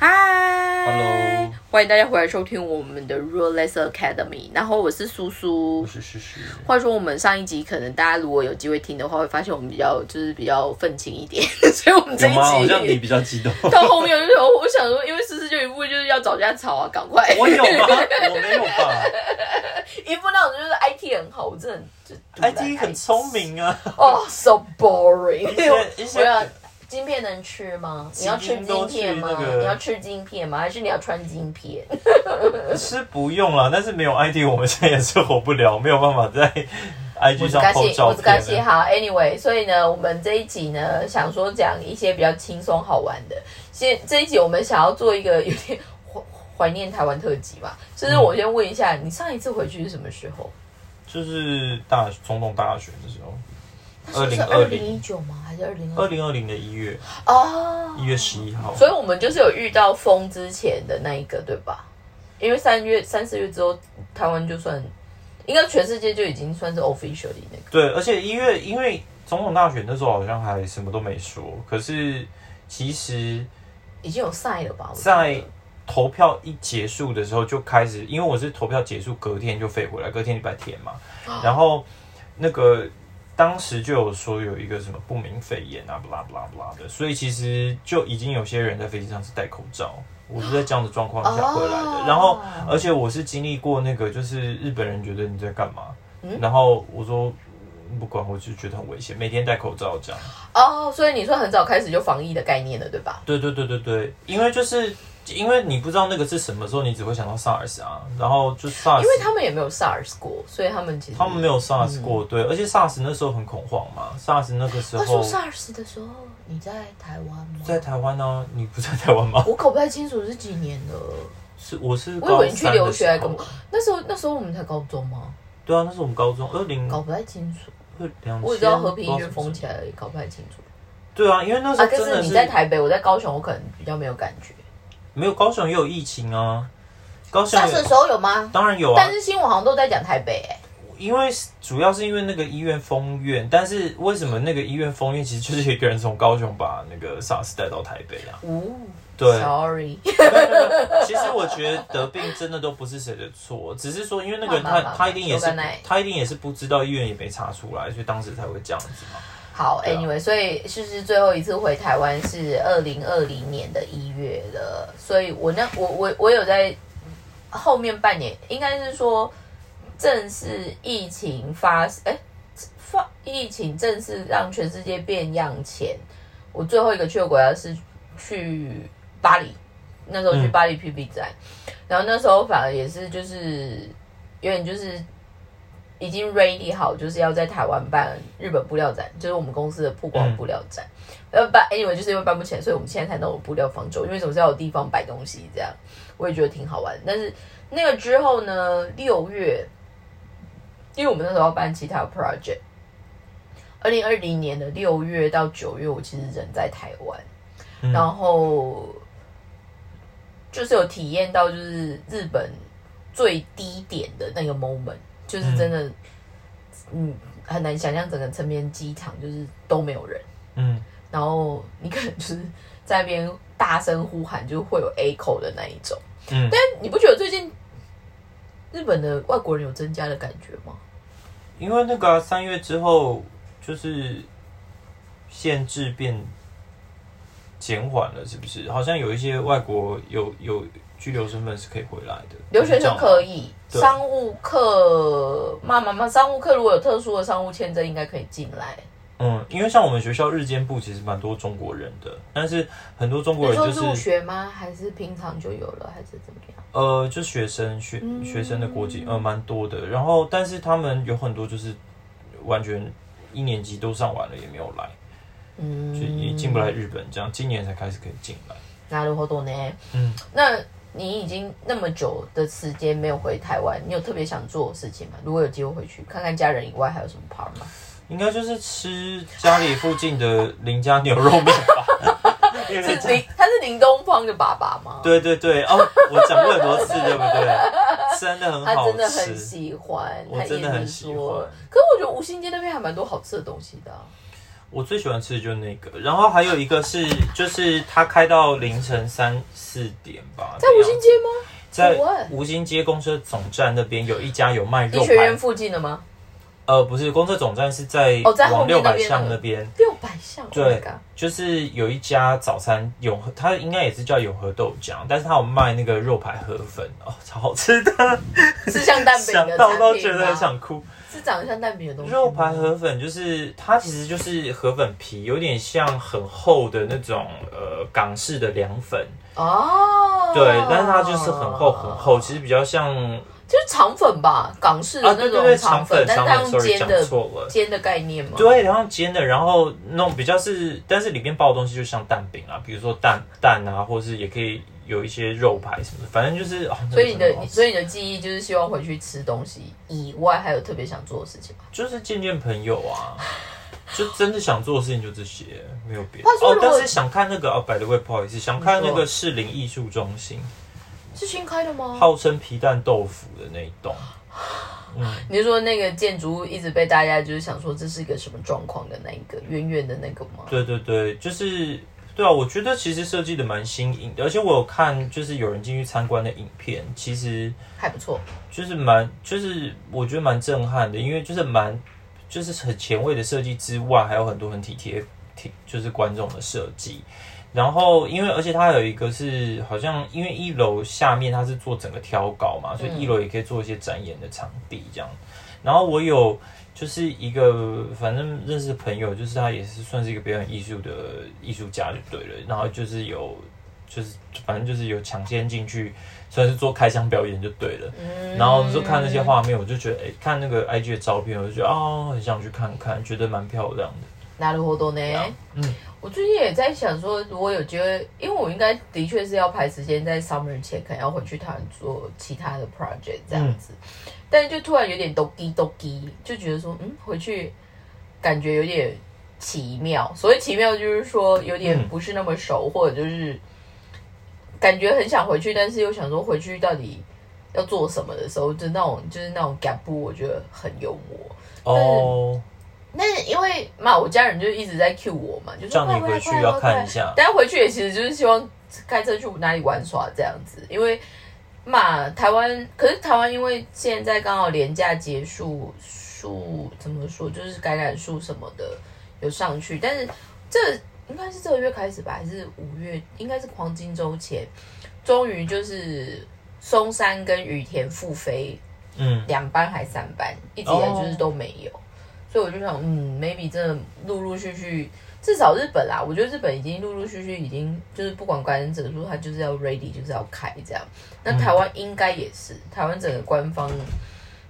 嗨 Hello 欢迎大家回来收听我们的 r u l e s s Academy。然后我是苏苏我。是诗诗，话说我们上一集可能大家如果有机会听的话，会发现我们比较就是比较愤青一点，所以我们这一有吗？好像你比较激动。到后面我就想，我想说，因为思思就一步就是要找架吵啊，赶快。我有吗？我没有吧 一步那种就是 IT 很好，我真的就？IT 很聪明啊，哦、s o boring。一些晶片能吃吗？你要吃晶片吗？你要吃晶片吗？还是你要穿晶片？是不用了，但是没有 ID，我们现在也是活不了，没有办法在 IG 上我只感谢。好，Anyway，所以呢，我们这一集呢，想说讲一些比较轻松好玩的。先这一集我们想要做一个有点怀怀念台湾特辑吧，就是我先问一下，你上一次回去是什么时候？就是大总统大选的时候，是不是二零一九吗？还是二零二零二零的一月哦，一月十一号，所以我们就是有遇到风之前的那一个，对吧？因为三月、三四月之后，台湾就算应该全世界就已经算是 officially 那个。对，而且一月因为总统大选那时候好像还什么都没说，可是其实已经有赛了吧？我在投票一结束的时候就开始，因为我是投票结束隔天就飞回来，隔天礼拜天嘛，然后那个当时就有说有一个什么不明肺炎啊，不啦不啦不啦的，所以其实就已经有些人在飞机上是戴口罩。我是在这样的状况下回来的，哦然后而且我是经历过那个，就是日本人觉得你在干嘛，嗯然后我说不管，我就觉得很危险，每天戴口罩这样。哦，所以你说很早开始就防疫的概念了，对吧？对对对对对，因为就是因为你不知道那个是什么时候，你只会想到 SARS 啊，然后就 SARS，因为他们也没有 SARS 过，所以他们其实他们没有 SARS 过，对，而且 SARS 那时候很恐慌嘛，SARS 那个时他说候 SARS 的时候，你在台湾吗？在台湾呢、你不在台湾吗？我搞不太清楚是几年了。是我是我以为你去留学还干嘛？那时候那时候我们才高中吗？对啊，那是我们高中二零搞不太清楚。我只知道和平医院封起来而已，搞不太清楚。对啊，因为那时啊，候真的可是你在台北，我在高雄，我可能比较没有感觉。没有高雄也有疫情啊，高雄 SARS 的时有候有吗？当然有啊但，是新闻好像都在讲台北、哎，因为主要是因为那个医院封院，但是为什么那个医院封院，其实就是一个人从高雄把那个 SARS 带到台北啊。哦，对，sorry，其实我觉得得病真的都不是谁的错，只是说因为那个人他他一定也是他一定也是不知道医院也没查出来，所以当时才会这样子嘛。好啊，anyway，所以诗诗最后一次回台湾是二零二零年的一月了，所以我那我我我有在后面半年，应该是说正式疫情发哎、发疫情正式让全世界变样前，我最后一个去的国家是去巴黎，那时候去嗯。巴黎 PB 展，然后那时候反而也是就是有点就是已经 ready 好，就是要在台湾办日本布料展，就是我们公司的曝光布料展。呃、办 anyway 就是因为办不起来，所以我们现在才弄了布料方舟，因为总是要有地方摆东西，这样我也觉得挺好玩。但是那个之后呢，六月，因为我们那时候要办其他 project，二零二零年的六月到九月，我其实人在台湾，嗯然后就是有体验到就是日本最低点的那个 moment，就是真的，嗯，很难想象整个成边机场就是都没有人，嗯，然后你可能就是在那边大声呼喊，就会有 echo 的那一种。嗯但你不觉得最近日本的外国人有增加的感觉吗？因为那个啊三、月之后就是限制变减缓了，是不是？好像有一些外国有有居留身份是可以回来的，留学生可以。商务客，妈妈妈，商务客如果有特殊的商务签证，应该可以进来。嗯，因为像我们学校日间部其实蛮多中国人的，但是很多中国人就是入学吗？还是平常就有了，还是怎么样？呃，就学生学嗯学生的国籍呃蛮多的，然后但是他们有很多就是完全一年级都上完了也没有来，嗯，就也进不来日本，这样今年才开始可以进来。なるほどね。嗯，那你已经那么久的时间没有回台湾，你有特别想做的事情吗？如果有机会回去看看家人以外，还有什么 part 吗？应该就是吃家里附近的林家牛肉面吧。因为是林，他是林东方的爸爸吗？，对对对哦，我讲过很多次，对不对？真的很他好真的很吃。喜欢，我他一直真的很喜说欢。可是我觉得吴兴街那边还蛮多好吃的东西的啊、 我最喜欢吃的就是那个，然后还有一个是，就是它开到凌晨三四点吧，在五星街吗？在五星街公车总站那边有一家有卖肉医学院，附近的吗？呃，不是，公车总站是在哦在后往六百巷那边，六百巷，对 Oh 就是有一家早餐永和，它应该也是叫永和豆浆，但是它有卖那个肉排河粉，哦，超好吃的，是像蛋饼 想的到都觉得很想哭。是长得像蛋饼的东西。肉排河粉就是它其实就是河粉皮，有点像很厚的那种呃港式的凉粉，哦，对，但是它就是很厚很厚，其实比较像就是肠粉吧，港式的啊，那种肠肠粉肠粉但它用煎的错了。煎的概念嘛。对，然后煎的，然后那种比较是，但是里面包的东西就像蛋饼啊，比如说蛋蛋啊，或是也可以有一些肉排什么的，反正就是。哦、所以你的所以你的记忆就是希望回去吃东西以外，还有特别想做的事情吗？就是见见朋友啊，就真的想做的事情就这些，没有别的哦但是想看那个哦，百的位不好意思，想看那个士林艺术中心，是新开的吗？号称皮蛋豆腐的那一栋。你是说那个建筑物一直被大家就是想说这是一个什么状况的那一个圆圆的那个吗？对对对，就是对啊，我觉得其实设计的蛮新颖的，而且我有看就是有人进去参观的影片，其实还不错，就是蛮就是我觉得蛮震撼的，因为就是蛮就是很前卫的设计之外，还有很多很体贴体就是观众的设计。然后，因为而且它有一个是好像，因为一楼下面它是做整个挑稿嘛，所以一楼也可以做一些展演的场地这样。然后我有就是一个反正认识的朋友，就是他也是算是一个表演艺术的艺术家就对了。然后就是有就是反正就是有抢先进去，算是做开箱表演就对了。嗯然后就看那些画面，我就觉得哎、看那个 IG 的照片，我就觉得哦，很想去看看，觉得蛮漂亮的。なるほど呢。嗯， 我最近也在想说，如果有机会，因为我应该的确是要排时间在 summer 前，可能要回去台湾做其他的 project 这样子，但是就突然有点 doki doki，就觉得说，嗯，回去感觉有点奇妙。所谓奇妙，就是说有点嗯不是那么熟，或者就是感觉很想回去，但是又想说回去到底要做什么的时候，就那种就是那种 gap，我觉得很幽默。哦，但是因为嘛，我家人就一直在 cue 我嘛，就说叫你回去要看一下。但是回去也其实就是希望开车去哪里玩耍这样子，因为嘛，台湾可是台湾因为现在刚好廉假结束，数怎么说就是感染数什么的有上去，但是这应该是这个月开始吧，还是五月？应该是黄金周前，终于就是松山跟羽田复飞嗯，两班还三班，一直以来就是哦都没有，所以我就想，嗯，maybe 真的陆陆续续，至少日本啦，我觉得日本已经陆陆续续已经就是不管感染者数，它就是要 ready，就是要开这样。那台湾应该也是，台湾整个官方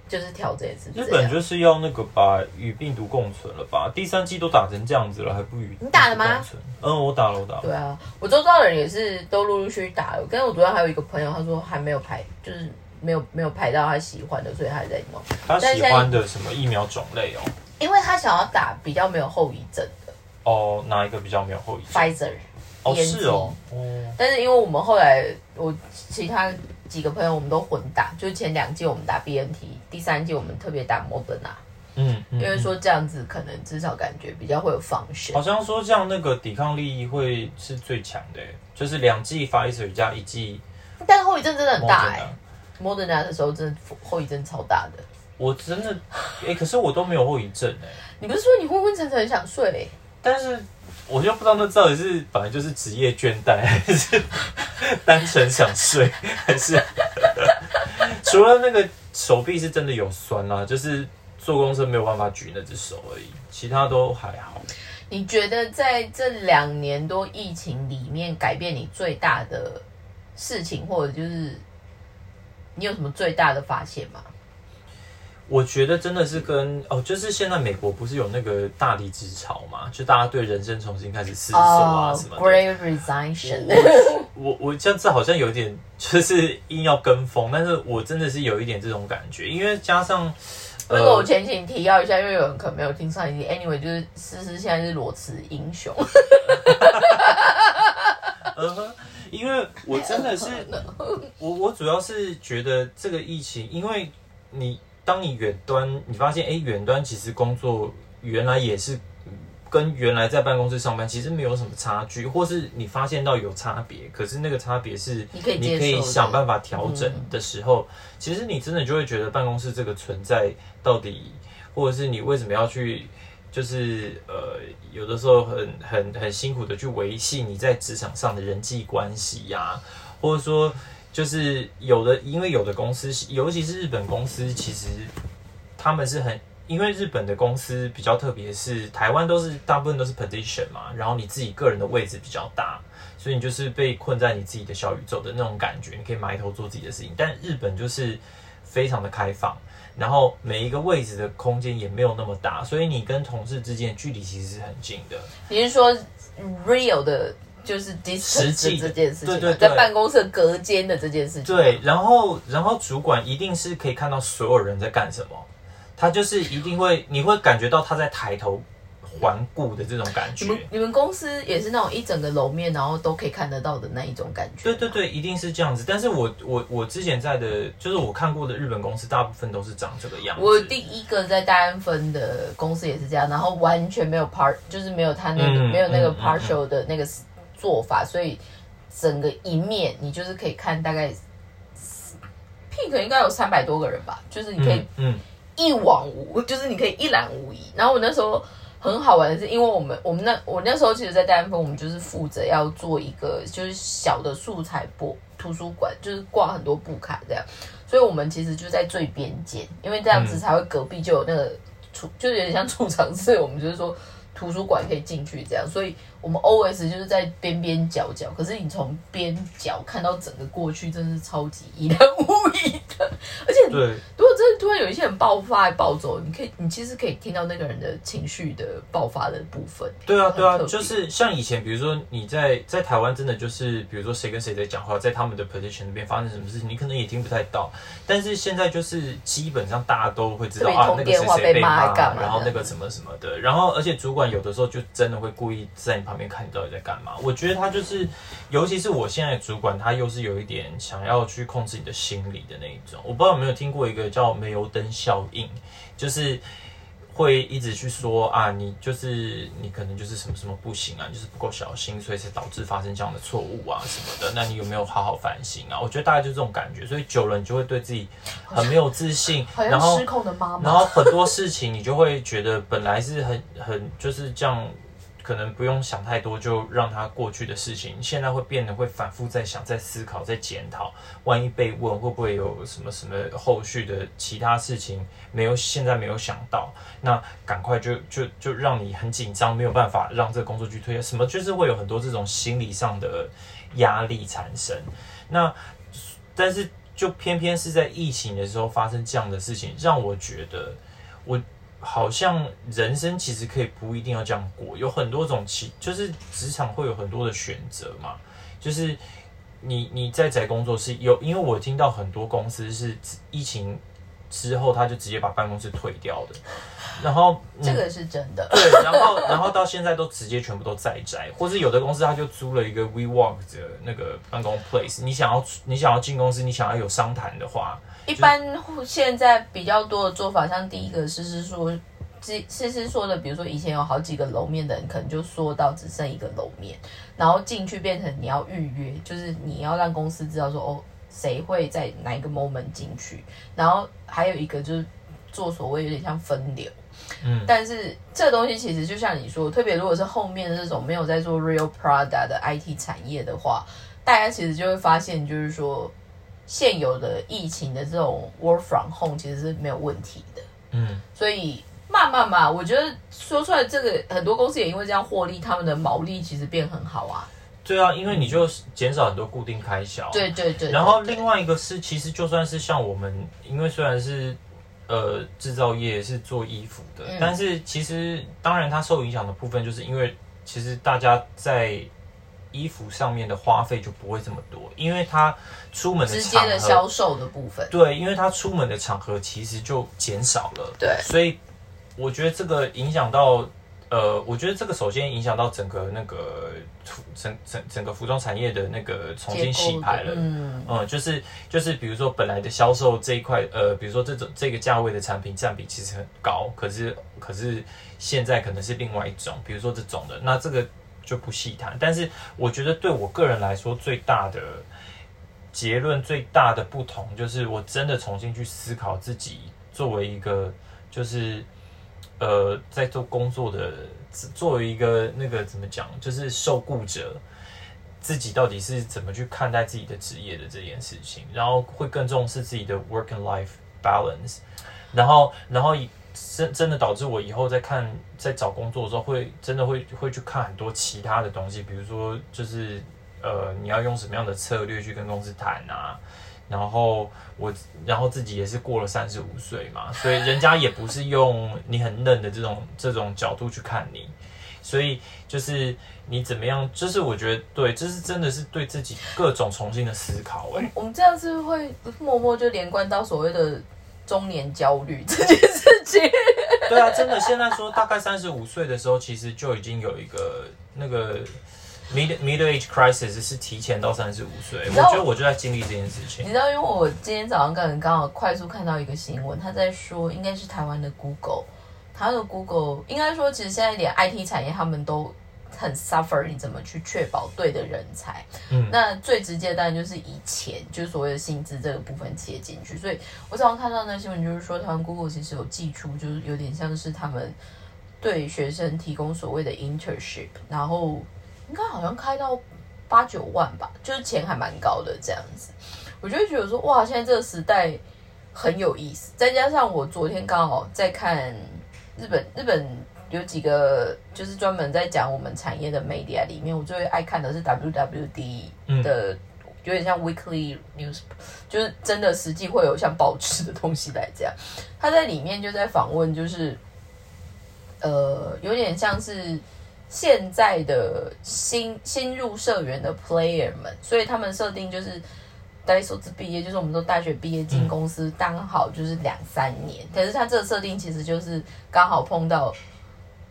就是调整也是。日本就是要那个吧，与病毒共存了吧？第三季都打成这样子了，还不与你打了吗？嗯，我打了，我打了。对啊，我周遭的人也是都陆陆续续打了，跟我昨天还有一个朋友，他说还没有排，就是没有没有排到他喜欢的，所以他还在弄，他喜欢的什么疫苗种类哦？因为他想要打比较没有后遗症的哦，哪一个比较没有后遗症？Pfizer。哦，是哦，哦，但是因为我们后来，我其他几个朋友我们都混打，就是前两季我们打 BNT，第三季我们特别打 Moderna，嗯，嗯因为说这样子可能至少感觉比较会有防身好。像说这样那个抵抗力会是最强的，就是两剂 Pfizer 加一剂但后遗症真的很大哎、Moderna 的时候真的后遗症超大的。我真的，哎、可是我都没有后遗症哎，你不是说你昏昏沉沉很想睡？但是我就不知道那到底是本来就是职业倦怠，还是单纯想睡，还是 除了那个手臂是真的有酸啦、就是坐公车没有办法举那只手而已，其他都还好。你觉得在这两年多疫情里面，改变你最大的事情，或者就是你有什么最大的发现吗？我觉得真的是跟哦，就是现在美国不是有那个大离职潮嘛，就大家对人生重新开始思索啊什么的。哦 Great Resignation。我我这样子好像有点就是硬要跟风，但是我真的是有一点这种感觉，因为加上那个我前情提要一下，因为有人可能没有听上一集。Anyway，就是思思现在是裸辞英雄，因为我真的是 我我主要是觉得这个疫情，因为你当你远端，你发现哎，远端其实工作原来也是跟原来在办公室上班其实没有什么差距，或是你发现到有差别，可是那个差别是你可以你可以想办法调整的时候，其实你真的就会觉得办公室这个存在到底，或者是你为什么要去，就是呃，有的时候很很很辛苦的去维系你在职场上的人际关系呀、或者说就是有的，因为有的公司，尤其是日本公司，其实他们是很。因为日本的公司比较特别，是台湾都是大部分都是 position 嘛，然后你自己个人的位置比较大，所以你就是被困在你自己的小宇宙的那种感觉，你可以埋头做自己的事情。但日本就是非常的开放，然后每一个位置的空间也没有那么大，所以你跟同事之间距离其实是很近的。你是说 real 的，就是实 distance 际这件事情，对对对在办公室隔间的这件事情，对，然后然后主管一定是可以看到所有人在干什么，他就是一定会，你会感觉到他在抬头环顾的这种感觉你。们你们公司也是那种一整个楼面，然后都可以看得到的那一种感觉。对对对，一定是这样子。但是我我我之前在的，就是我看过的日本公司，大部分都是长这个样子。我第一个在大安分的公司也是这样，然后完全没有 part，就是没有他那个、嗯没有那个 partial 的那个做法，所以整个一面你就是可以看大概 pink 应该有三百多个人吧，就是你可以一往无，就是你可以一览无遗。然后我那时候很好玩的是，因为我们我们那我那时候其实，在丹峰，我们就是负责要做一个就是小的素材博图书馆，就是挂很多布卡这样，所以我们其实就在最边间，因为这样子才会隔壁就有那个储，就是有点像储藏室，我们就是说。图书馆可以进去，这样，所以我们 OS 就是在边边角角，可是你从边角看到整个过去，真的是超级一览 无遗。而且，对，如果真的突然有一些人爆发、暴走，你可以，你其实可以听到那个人的情绪的爆发的部分。对啊，对啊就是像以前，比如说你在在台湾，真的就是，比如说谁跟谁在讲话，在他们的 position 那边发生什么事情，你可能也听不太到。但是现在就是基本上大家都会知道啊，那个谁电话被谁被骂，骂干嘛然后那个什么什么的，然后而且主管有的时候就真的会故意在你旁边看你到底在干嘛。我觉得他就是，尤其是我现在的主管，他又是有一点想要去控制你的心理的那一种。我不知道有没有听过一个叫煤油灯效应，就是。会一直去说啊，你就是你可能就是什么什么不行啊，就是不够小心，所以才导致发生这样的错误啊什么的。那你有没有好好反省啊？我觉得大概就这种感觉，所以久了你就会对自己很没有自信，然后失控的妈妈然。后很多事情你就会觉得本来是很很就是这样，可能不用想太多就让它过去的事情，现在会变得会反复在想、在思考、在检讨。万一被问会不会有什么什么后续的其他事情没有现在没有想到，那赶快就就就让你很紧张，没有办法让这个工作去推。什么就是会有很多这种心理上的压力产生。那但是就偏偏是在疫情的时候发生这样的事情，让我觉得我好像人生其实可以不一定要这样过，有很多种其就是职场会有很多的选择嘛，就是你你在宅工作是有，因为我听到很多公司是疫情之后他就直接把办公室退掉的，然后、嗯 这个是真的。对，然后然后到现在都直接全部都在宅，或是有的公司他就租了一个 WeWork 的那个办公 place，你想要你想要进公司，你想要有商谈的话，一般现在比较多的做法，像第一个是是说，是是是说的，比如说以前有好几个楼面的人，可能就缩到只剩一个楼面，然后进去变成你要预约，就是你要让公司知道说哦，谁会在哪一个 moment 进去，然后还有一个就是做所谓有点像分流。嗯但是这东西其实就像你说，特别如果是后面的这种没有在做 real product 的 IT 产业的话，大家其实就会发现，就是说现有的疫情的这种 work from home 其实是没有问题的。嗯，所以慢慢嘛，我觉得说出来这个很多公司也因为这样获利，他们的毛利其实变很好啊。对啊，因为你就减少很多固定开销，对对对。然后另外一个是，其实就算是像我们，因为虽然是呃制造业是做衣服的，嗯但是其实当然它受影响的部分，就是因为其实大家在衣服上面的花费就不会这么多，因为他出门的直接的销售的部分，对，因为他出门的场合其实就减少了，对。所以我觉得这个影响到呃，我觉得这个首先影响到整个那个整整整个服装产业的那个重新洗牌了。嗯。嗯，就是就是比如说本来的销售这一块，呃，比如说这种这个价位的产品占比其实很高，可是可是现在可能是另外一种，比如说这种的，那这个就不细谈。但是我觉得对我个人来说，最大的结论、最大的不同，就是我真的重新去思考自己作为一个就是。呃，在做工作的，作为一个那个怎么讲，就是受雇者，自己到底是怎么去看待自己的职业的这件事情，然后会更重视自己的 work and life balance，然后，然后真真的导致我以后在看在找工作的时候，会真的会会去看很多其他的东西，比如说就是呃，你要用什么样的策略去跟公司谈啊。然后我，然后自己也是过了三十五岁嘛，所以人家也不是用你很嫩的这种这种角度去看你，所以就是你怎么样，就是我觉得对，这是真的是对自己各种重新的思考。哎，我们这样子会默默就连贯到所谓的中年焦虑 这件事情。对啊，真的，现在说大概三十五岁的时候，其实就已经有一个那个。Mid middle age crisis 是提前到三十五岁，我觉得我就在经历这件事情。你知道，因为我今天早上刚刚好快速看到一个新闻，他在说，应该是台湾的 Google，台湾的 Google 应该说，其实现在连 IT 产业他们都很 suffer，你怎么去确保对的人才？嗯，那最直接当然就是以钱就是所谓的薪资这个部分切进去。所以我早上看到那新闻，就是说台湾 Google 其实有寄出，就是有点像是他们对学生提供所谓的 internship，然后。应该好像开到八九万吧，就是钱还蛮高的这样子。我就会觉得说，哇，现在这个时代很有意思。再加上我昨天刚好在看日本，日本有几个就是专门在讲我们产业的 media 里面，我最爱看的是 WWD 的，有点像 weekly news，就是真的实际会有像报纸的东西来讲。他在里面就在访问，就是呃，有点像是。现在的新新入社员的 player 们，所以他们设定就是大数字毕业，就是我们都大学毕业进公司刚好就是两三年。可是他这个设定其实就是刚好碰到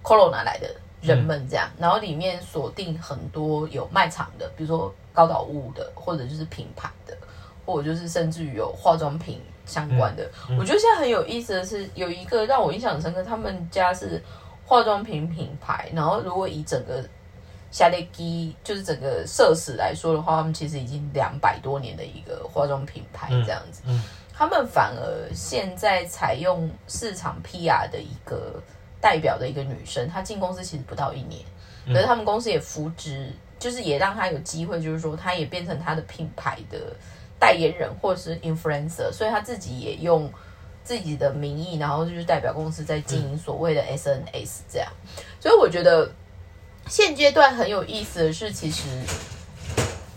corona 来的人们这样，然后里面锁定很多有卖场的，比如说高岛屋的，或者就是品牌的，或者就是甚至于有化妆品相关的。我觉得现在很有意思的是，有一个让我印象很深刻，他们家是。化妆品品牌，然后如果以整个夏利基就是整个设施来说的话，他们其实已经两百多年的一个化妆品牌这样子。嗯，他们反而现在采用市场 PR 的一个代表的一个女生，她进公司其实不到一年，可是他们公司也扶植，就是也让她有机会，就是说她也变成她的品牌的代言人或者是 influencer，所以她自己也用。自己的名义，然后就是代表公司在经营所谓的 SNS 这样，所以我觉得现阶段很有意思的是，其实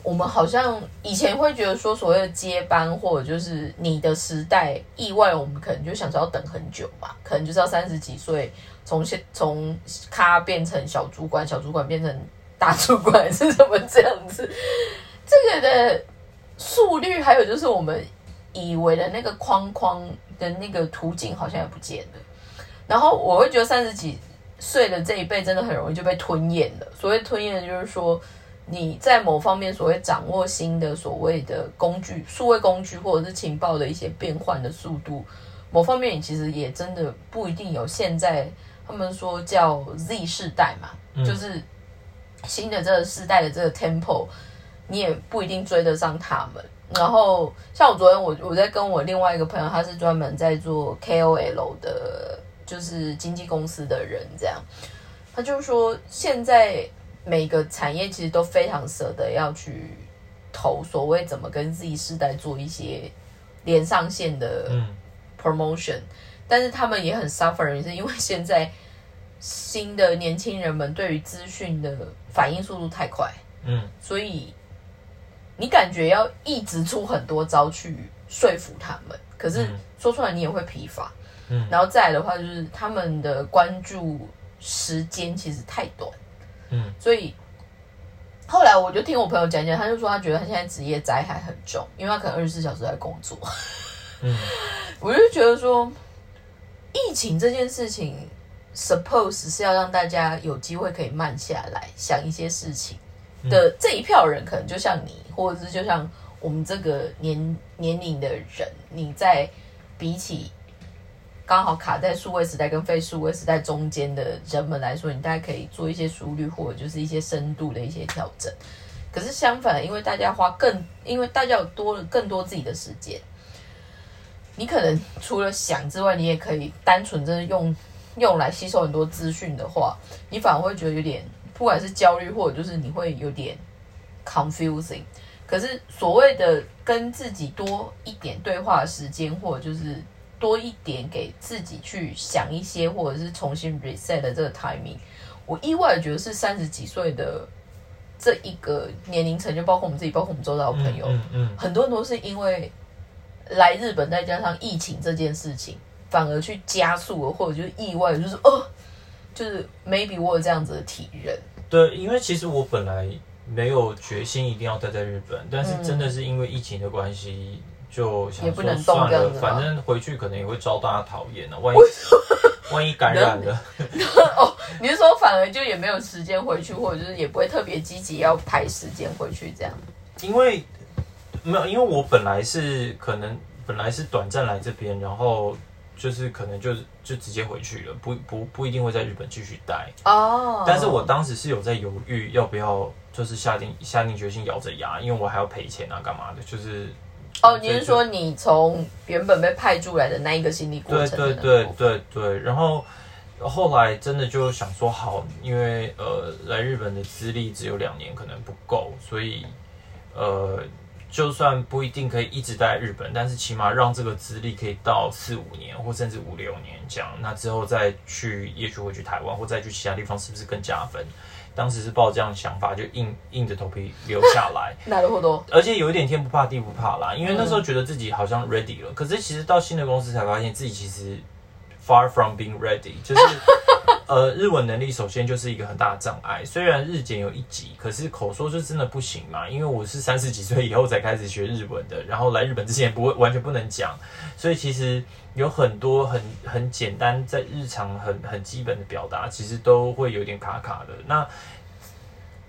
我们好像以前会觉得说所谓的接班或者就是你的时代意外，我们可能就想说要等很久嘛，可能就是要三十几岁从现从咖变成小主管，小主管变成大主管 是什么这样子，这个的速率还有就是我们以为的那个框框。的那个途径好像也不见了，然后我会觉得三十几岁的这一辈真的很容易就被吞咽了。所谓吞咽，就是说你在某方面所谓掌握新的所谓的工具、数位工具或者是情报的一些变换的速度，某方面你其实也真的不一定有现在他们说叫 Z 世代嘛，就是新的这个世代的这个 tempo，你也不一定追得上他们。然后，像我昨天，我我在跟我另外一个朋友，他是专门在做 KOL 的，就是经纪公司的人，这样，他就说，现在每个产业其实都非常舍得要去投所谓怎么跟 Z 世代做一些连上线的 promotion，但是他们也很 suffer，也是因为现在新的年轻人们对于资讯的反应速度太快，嗯，所以。你感觉要一直出很多招去说服他们，可是说出来你也会疲乏。嗯，然后再来的话，就是他们的关注时间其实太短。嗯，所以后来我就听我朋友讲讲，他就说他觉得他现在职业灾害很重，因为他可能二十四小时在工作。嗯，我就觉得说疫情这件事情，suppose 是要让大家有机会可以慢下来想一些事情的这一票人，可能就像你，或者是就像我们这个年年龄的人，你在比起刚好卡在数位时代跟非数位时代中间的人们来说，你大概可以做一些熟虑或者就是一些深度的一些调整。可是相反，因为大家花更，因为大家有多了更多自己的时间，你可能除了想之外，你也可以单纯真的用用来吸收很多资讯的话，你反而会觉得有点，不管是焦虑或者就是你会有点 confusing。可是所谓的跟自己多一点对话时间，或者就是多一点给自己去想一些，或者是重新 reset 的这个 timing，我意外的觉得是三十几岁的这一个年龄层，就包括我们自己，包括我们周遭的朋友，嗯嗯，很多人都是因为来日本，再加上疫情这件事情，反而去加速了，或者就是意外，就是哦，就是 maybe 我有这样子的体认。对，因为其实我本来没有决心一定要待在日本，但是真的是因为疫情的关系，就想说也不能动算了，反正回去可能也会招大家讨厌呢。万一 万一感染了，哦，你是说反而就也没有时间回去，或者就是也不会特别积极要排时间回去这样？因为没有，因为我本来是可能本来是短暂来这边，然后就是可能就是就直接回去了，不不不一定会在日本继续待。哦，但是我当时是有在犹豫要不要，就是下定下定决心咬着牙，因为我还要赔钱啊，干嘛的，就是哦，你是说你从原本被派驻来的那一个心理过对程？对对，对对，然后后来真的就想说好，因为呃来日本的资历只有两年，可能不够，所以呃就算不一定可以一直待在日本，但是起码让这个资历可以到四五年或甚至五六年这样，那之后再去也许会去台湾或再去其他地方，是不是更加分？当时是抱这样的想法，就硬硬着头皮留下来。那如多而且有一点天不怕地不怕啦，因为那时候觉得自己好像 ready 了，可是其实到新的公司才发现自己其实 far from being ready，就是 呃日文能力首先就是一个很大的障碍。虽然日检有一级，可是口说是真的不行嘛，因为我是三十几岁以后才开始学日文的，然后来日本之前不会完全不能讲，所以其实有很多很很简单在日常很很基本的表达，其实都会有点卡卡的。那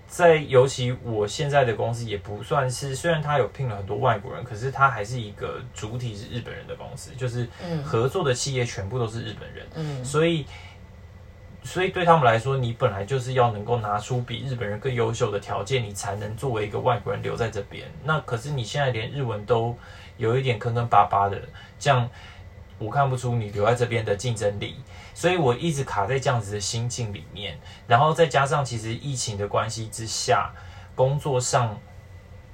在尤其我现在的公司也不算是，虽然他有聘了很多外国人，可是他还是一个主体是日本人的公司，就是嗯合作的企业全部都是日本人，嗯所以所以对他们来说，你本来就是要能够拿出比日本人更优秀的条件，你才能作为一个外国人留在这边。那可是你现在连日文都有一点坑坑巴巴的，这样我看不出你留在这边的竞争力。所以我一直卡在这样子的心境里面，然后再加上其实疫情的关系之下，工作上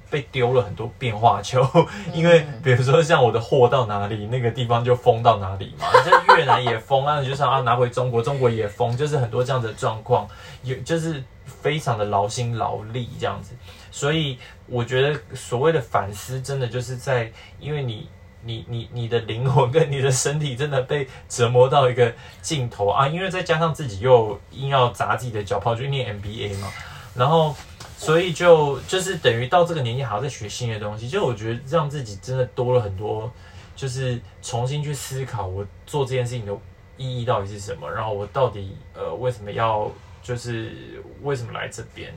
被丢了很多变化球，因为比如说像我的货到哪里，那个地方就封到哪里嘛，这越南也封，那你就想要拿回中国，中国也封，就是很多这样的状况，有就是非常的劳心劳力这样子，所以我觉得所谓的反思，真的就是在因为你。你你你的灵魂跟你的身体真的被折磨到一个尽头啊！因为再加上自己又硬要砸自己的脚泡去念 MBA 嘛，然后所以就就是等于到这个年纪还要再学新的东西，就我觉得让自己真的多了很多，就是重新去思考我做这件事情的意义到底是什么，然后我到底呃为什么要就是为什么来这边，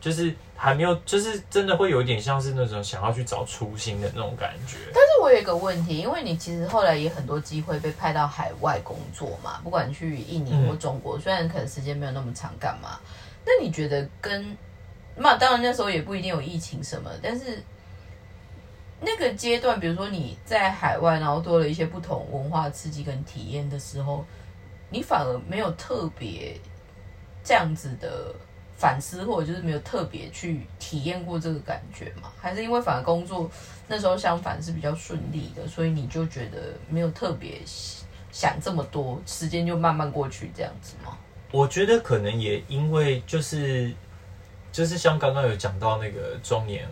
就是还没有就是真的会有一点像是那种想要去找初心的那种感觉。但是我有一个问题，因为你其实后来也很多机会被派到海外工作嘛，不管去印尼或中国，虽然可能时间没有那么长，干嘛？那你觉得跟那当然那时候也不一定有疫情什么，但是那个阶段，比如说你在海外，然后多了一些不同文化刺激跟体验的时候，你反而没有特别这样子的反思，或者就是没有特别去体验过这个感觉嘛？还是因为反而工作那时候相反是比较顺利的，所以你就觉得没有特别想这么多，时间就慢慢过去这样子吗？我觉得可能也因为就是就是像刚刚有讲到那个中年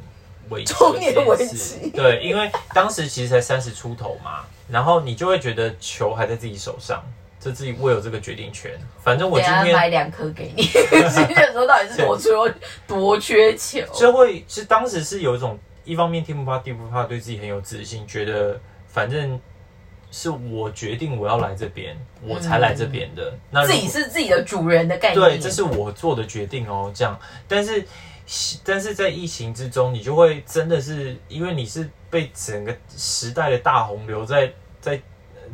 危机中年危机对，因为当时其实才三十出头嘛，然后你就会觉得球还在自己手上，就自己握有这个决定权。反正我今天买两颗给你，新的时候到底是多缺多缺球？就会是当时是有一种一方面天不怕地不怕，对自己很有自信，觉得反正是我决定我要来这边，我才来这边的。那自己是自己的主人的概念。对，这是我做的决定哦。这样，但是但是在疫情之中，你就会真的是因为你是被整个时代的大洪流在在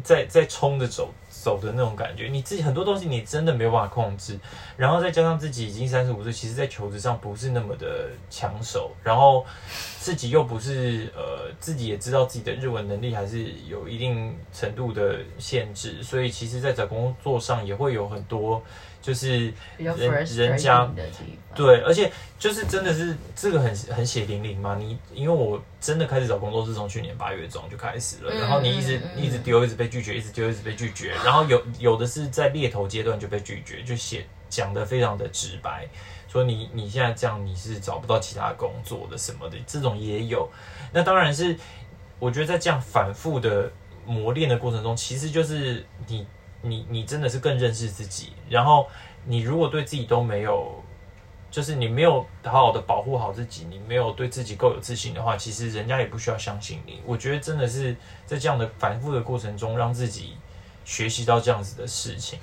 在在冲着走。走的那种感觉，你自己很多东西你真的没有办法控制，然后再加上自己已经三十五岁，其实，在求职上不是那么的抢手，然后自己又不是呃，自己也知道自己的日文能力还是有一定程度的限制，所以其实，在找工作上也会有很多。就是人人家对，而且就是真的是这个很很血淋淋嘛。你因为我真的开始找工作是从去年八月中就开始了，然后你一直一直丢，一直被拒绝，一直丢，一直被拒绝。然后有有的是在猎头阶段就被拒绝，就写讲的非常的直白，说你你现在这样你是找不到其他工作的什么的，这种也有。那当然是我觉得在这样反复的磨练的过程中，其实就是你。你你真的是更认识自己，然后你如果对自己都没有，就是你没有好好的保护好自己，你没有对自己够有自信的话，其实人家也不需要相信你。我觉得真的是在这样的反复的过程中，让自己学习到这样子的事情，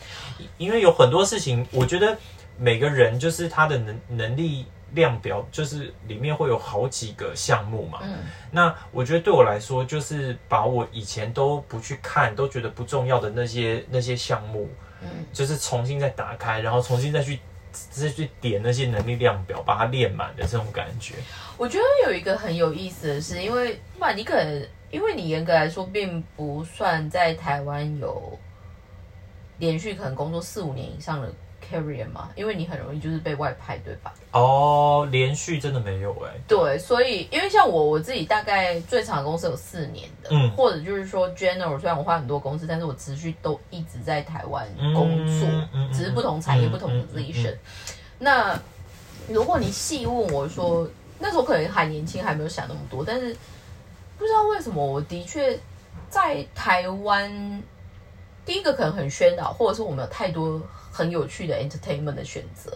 因为有很多事情，我觉得每个人就是他的能能力。量表就是里面会有好几个项目嘛，嗯，那我觉得对我来说，就是把我以前都不去看、都觉得不重要的那些那些项目，嗯，就是重新再打开，然后重新再去再去点那些能力量表，把它练满的这种感觉。我觉得有一个很有意思的是，因为哇，你可能因为你严格来说并不算在台湾有连续可能工作四五年以上的。Carrier 嘛，因为你很容易就是被外派，对吧？哦，连续真的没有哎。对，所以因为像我我自己大概最长的公司有四年的，嗯，或者就是说 general，虽然我换很多公司，但是我持续都一直在台湾工作，只是不同产业不同的 position。那如果你细问我说，那时候可能还年轻，还没有想那么多，但是不知道为什么，我的确在台湾，第一个可能很喧闹，或者是我们有太多。很有趣的 entertainment 的选择，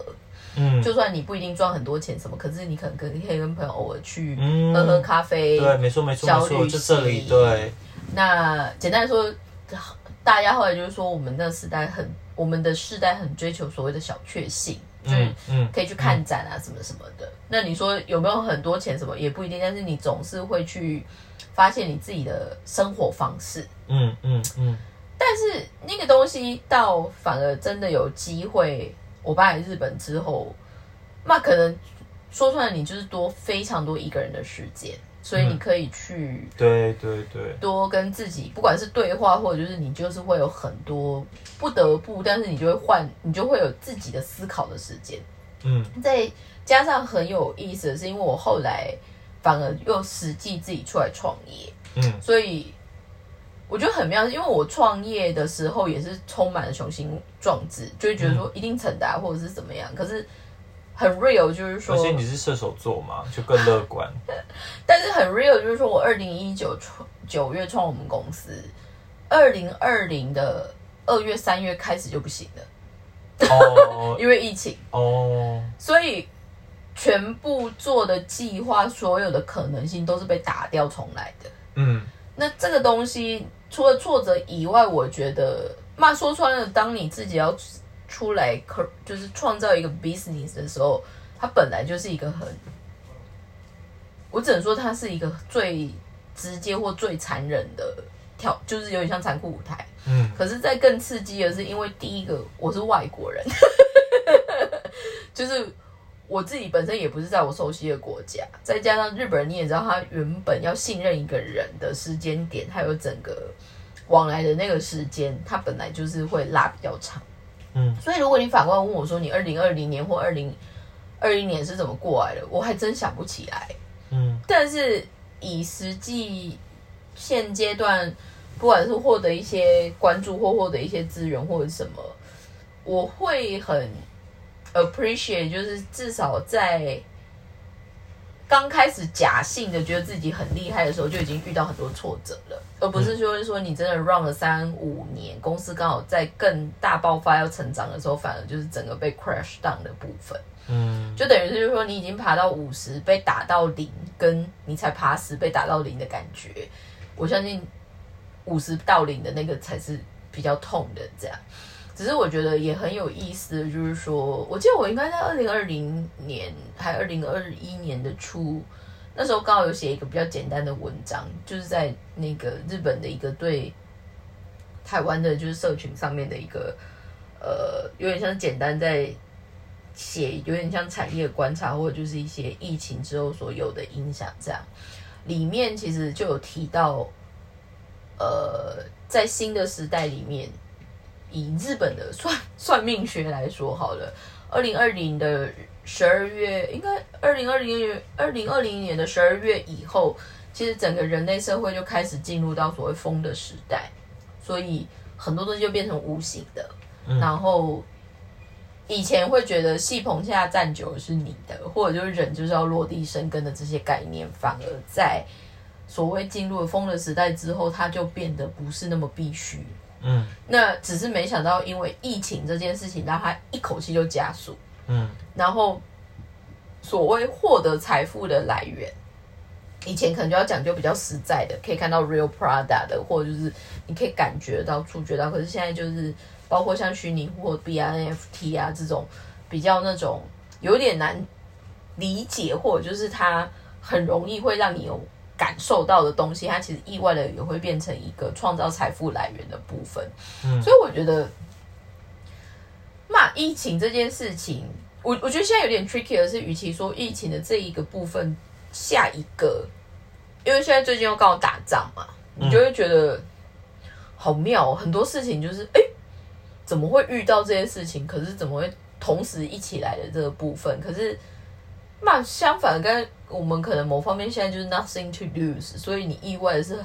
嗯，就算你不一定赚很多钱什么，可是你可能可以跟朋友偶尔去喝喝咖啡，对，没错没错没错，就这里对。那简单说，大家后来就是说，我们那个时代很，我们的世代很追求所谓的小确幸，就是嗯，可以去看展啊什么什么的。那你说有没有很多钱什么也不一定，但是你总是会去发现你自己的生活方式，嗯嗯嗯。但是那个东西到反而真的有机会，我搬来日本之后，那可能说出来你就是多非常多一个人的时间，所以你可以去对对对多跟自己，不管是对话或者就是你就是会有很多不得不，但是你就会换，你就会有自己的思考的时间。嗯，再加上很有意思的是，因为我后来反而又实际自己出来创业，嗯，所以。我觉得很妙，因为我创业的时候也是充满了雄心壮志，就会觉得说一定成达或者是怎么样。可是很 real，就是说，而且你是射手座嘛，就更乐观。但是很 real，就是说我二零一九创九月创我们公司，二零二零的二月三月开始就不行了，哦，因为疫情哦，所以全部做的计划，所有的可能性都是被打掉重来的。嗯，那这个东西。除了挫折以外，我觉得，那说穿了，当你自己要出来，可就是创造一个 business 的时候，它本来就是一个很，我只能说它是一个最直接或最残忍的跳，就是有点像残酷舞台。嗯。可是，在更刺激的是，因为第一个我是外国人，就是。我自己本身也不是在我熟悉的国家，再加上日本人，你也知道，他原本要信任一个人的时间点，还有整个往来的那个时间，他本来就是会拉比较长。嗯，所以如果你反过来问我说，你二零二零年或二零二一年是怎么过来的，我还真想不起来。嗯，但是以实际现阶段，不管是获得一些关注或获得一些资源或者什么，我会很。Appreciate 就是至少在刚开始假性的觉得自己很厉害的时候，就已经遇到很多挫折了，而不是说说你真的 run 了三五年，公司刚好在更大爆发要成长的时候，反而就是整个被 crash down 的部分。嗯，就等于是说你已经爬到五十，被打到零，跟你才爬十被打到零的感觉，我相信五十到零的那个才是比较痛的这样。只是我觉得也很有意思就是说，我记得我应该在二零二零年还二零二一年的初，那时候刚好有写一个比较简单的文章，就是在那个日本的一个对台湾的就是社群上面的一个呃，有点像简单在写，有点像产业观察或者就是一些疫情之后所有的影响这样。里面其实就有提到，呃，在新的时代里面。以日本的算算命学来说，好了，二零二零的十二月，应该二零二零月二零二零年的十二月以后，其实整个人类社会就开始进入到所谓风的时代，所以很多东西就变成无形的。然后以前会觉得戏棚下站久了是你的，或者就是人就是要落地生根的这些概念，反而在所谓进入了风的时代之后，它就变得不是那么必须。嗯，那只是没想到，因为疫情这件事情，让他一口气就加速。嗯，然后所谓获得财富的来源，以前可能就要讲究比较实在的，可以看到 real Prada 的，或者就是你可以感觉到、触觉到。可是现在就是包括像虚拟货币啊、NFT 啊这种比较那种有点难理解，或者就是它很容易会让你有。感受到的东西，它其实意外的也会变成一个创造财富来源的部分。嗯，所以我觉得，那疫情这件事情，我我觉得现在有点 tricky 的是，与其说疫情的这一个部分，下一个，因为现在最近又刚好打仗嘛，你就会觉得好妙，很多事情就是哎，怎么会遇到这些事情？可是怎么会同时一起来的这个部分？可是。那相反，跟我们可能某方面现在就是 nothing to lose，所以你意外的是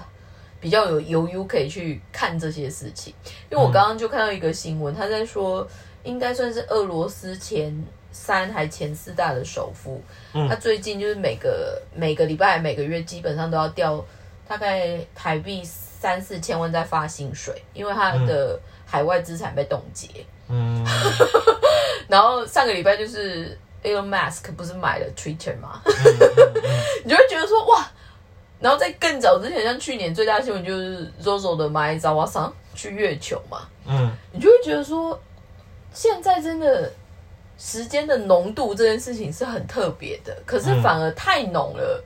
比较有犹豫可以去看这些事情。因为我刚刚就看到一个新闻，他在说应该算是俄罗斯前三还前四大的首富，他最近就是每个每个礼拜每个月基本上都要掉大概台币三四千万在发薪水，因为他的海外资产被冻结。嗯，然后上个礼拜就是。Elon Musk 不是买了 Twitter 吗？你就会觉得说哇，然后在更早之前，像去年最大新闻就是 Zozo 的买 z a w a a 去月球嘛，嗯，你就会觉得说，现在真的时间的浓度这件事情是很特别的，可是反而太浓了，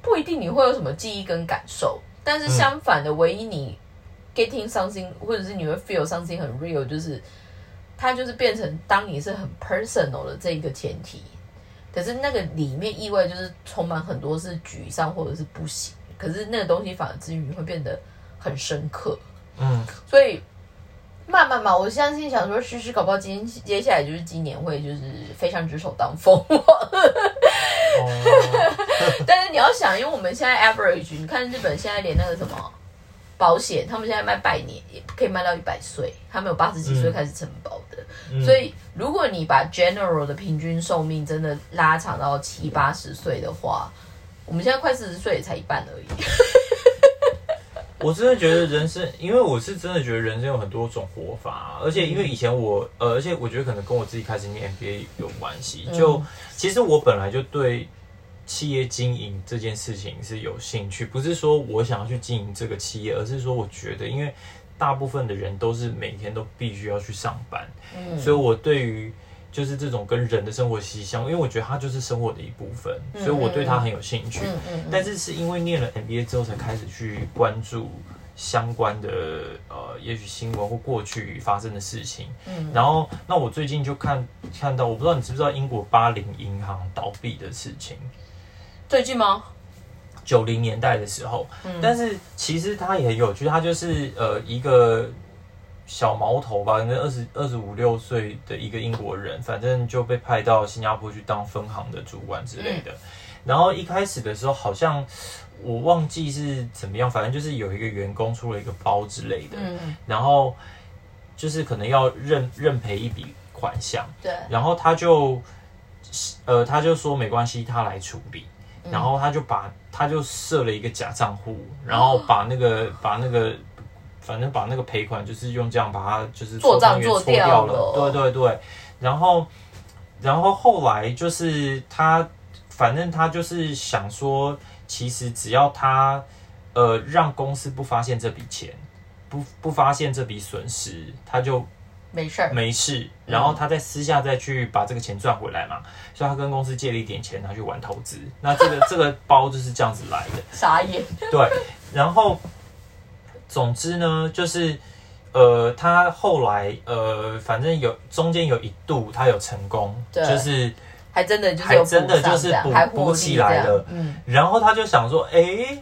不一定你会有什么记忆跟感受，但是相反的，唯一你 getting something 或者是你会 feel something 很 real 就是。它就是变成当你是很 personal 的这一个前提，可是那个里面意味就是充满很多是沮丧或者是不行，可是那个东西反而至于会变得很深刻，嗯，所以慢慢嘛，我相信想说诗诗搞不好今接下来就是今年会就是非常举手当风，但是你要想，因为我们现在 average，你看日本现在连那个什么。保险，他们现在卖百年也可以卖到一百岁，他们有八十几岁开始承保的。所以，如果你把 general 的平均寿命真的拉长到七八十岁的话，我们现在快四十岁也才一半而已。我真的觉得人生，因为我是真的觉得人生有很多种活法，而且因为以前我，呃，而且我觉得可能跟我自己开始念 MBA 有关系。就其实我本来就对。企业经营这件事情是有兴趣，不是说我想要去经营这个企业，而是说我觉得，因为大部分的人都是每天都必须要去上班，嗯，所以我对于就是这种跟人的生活息息相关，因为我觉得它就是生活的一部分，所以我对它很有兴趣。嗯嗯。但是是因为念了 MBA 之后，才开始去关注相关的呃，也许新闻或过去发生的事情。嗯。然后，那我最近就看看到，我不知道你知不知道英国巴林银行倒闭的事情。最近吗？九零年代的时候，但是其实他也很有趣，他就是呃一个小毛头吧，那二十二十五六岁的一个英国人，反正就被派到新加坡去当分行的主管之类的。然后一开始的时候，好像我忘记是怎么样，反正就是有一个员工出了一个包之类的，然后就是可能要认认赔一笔款项，对，然后他就呃他就说没关系，他来处理。然后他就把他就设了一个假账户，然后把那个把那个反正把那个赔款就是用这样把它就是做账做掉了，对对对。然后然后后来就是他反正他就是想说，其实只要他呃让公司不发现这笔钱，不不发现这笔损失，他就没事儿，没事，然后他再私下再去把这个钱赚回来嘛，所以他跟公司借了一点钱拿去玩投资，那这个 这个包就是这样子来的。傻眼。对，然后总之呢，就是呃，他后来呃，反正有中间有一度他有成功，对。就是还真的就是还有真的就是补上这样补起来样了嗯，然后他就想说，哎，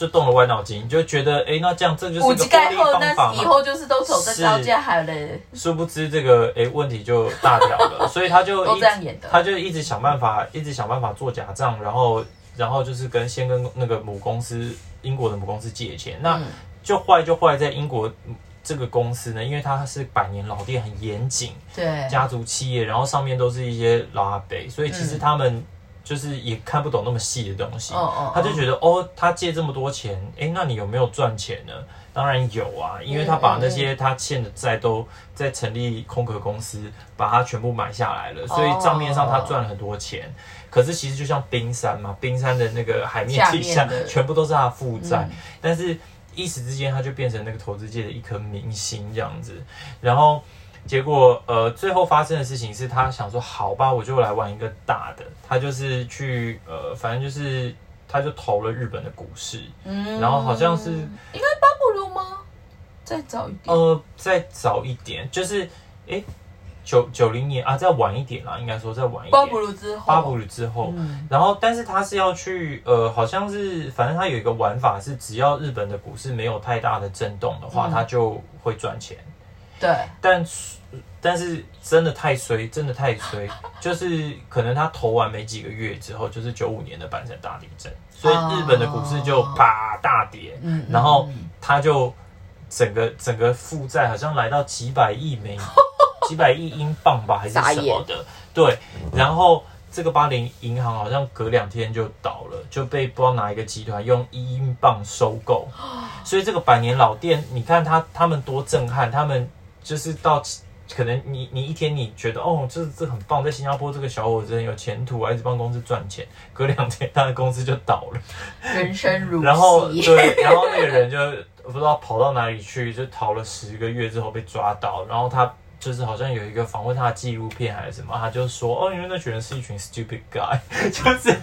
就动了歪脑筋，就觉得哎，那这样这就是个获利级盖后，方法以后就是都走这是招架好了，殊不知这个哎问题就大条了，所以他就都一这样演的。他就一直想办法，一直想办法做假账，然后然后就是跟先跟那个母公司英国的母公司借钱，那嗯。就坏就坏在英国这个公司呢，因为它是百年老店，很严谨，对，家族企业，然后上面都是一些老阿伯，所以其实他们就是也看不懂那么细的东西，哦哦，他就觉得哦，他借这么多钱，诶，那你有没有赚钱呢？当然有啊，因为他把那些他欠的债都在成立空壳公司，把它全部买下来了，所以账面上他赚了很多钱。可是其实就像冰山嘛，冰山的那个海面下底下全部都是他的负债，嗯。但是一时之间他就变成那个投资界的一颗明星这样子，然后。结果，呃，最后发生的事情是他想说，好吧，我就来玩一个大的。他就是去，呃，反正就是，他就投了日本的股市，嗯。然后好像是应该巴布鲁吗？再早一点，呃，再早一点，就是，诶，九九零年啊，再晚一点啦，应该说再晚一巴布点，鲁之后，巴布鲁之后，嗯，然后，但是他是要去，呃，好像是，反正他有一个玩法是，只要日本的股市没有太大的震动的话，嗯。他就会赚钱。对，但是但是真的太衰，真的太衰，就是可能他投完没几个月之后，就是九五年的阪神大地震，所以日本的股市就啪大跌，嗯，然后嗯。他就整个整个负债好像来到几百亿美 几百亿英镑吧，还是什么的，对，然后。这个巴林银行好像隔两天就倒了，就被不知道哪一个集团用一英镑收购，所以这个百年老店，你看他他们多震撼，他们就是到可能你你一天你觉得哦，这这很棒，在新加坡这个小伙子很有前途还，一直帮公司赚钱，隔两天他的公司就倒了，人生如戏，然后对，然后那个人就不知道跑到哪里去，就逃了十个月之后被抓到，然后他。就是好像有一个访问他的纪录片还是什么，他就说哦，因为那群人是一群 stupid guy，就是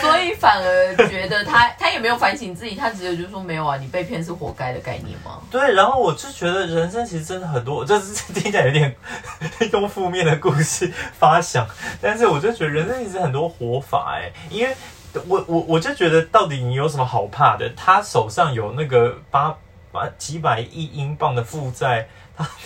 所以反而觉得他他也没有反省自己，他只有就是说没有啊，你被骗是活该的概念吗？对，然后我就觉得人生其实真的很多，就是听起来有点 用负面的故事发想，但是我就觉得人生其实很多活法哎，因为我我我就觉得到底你有什么好怕的？他手上有那个八八几百亿英镑的负债。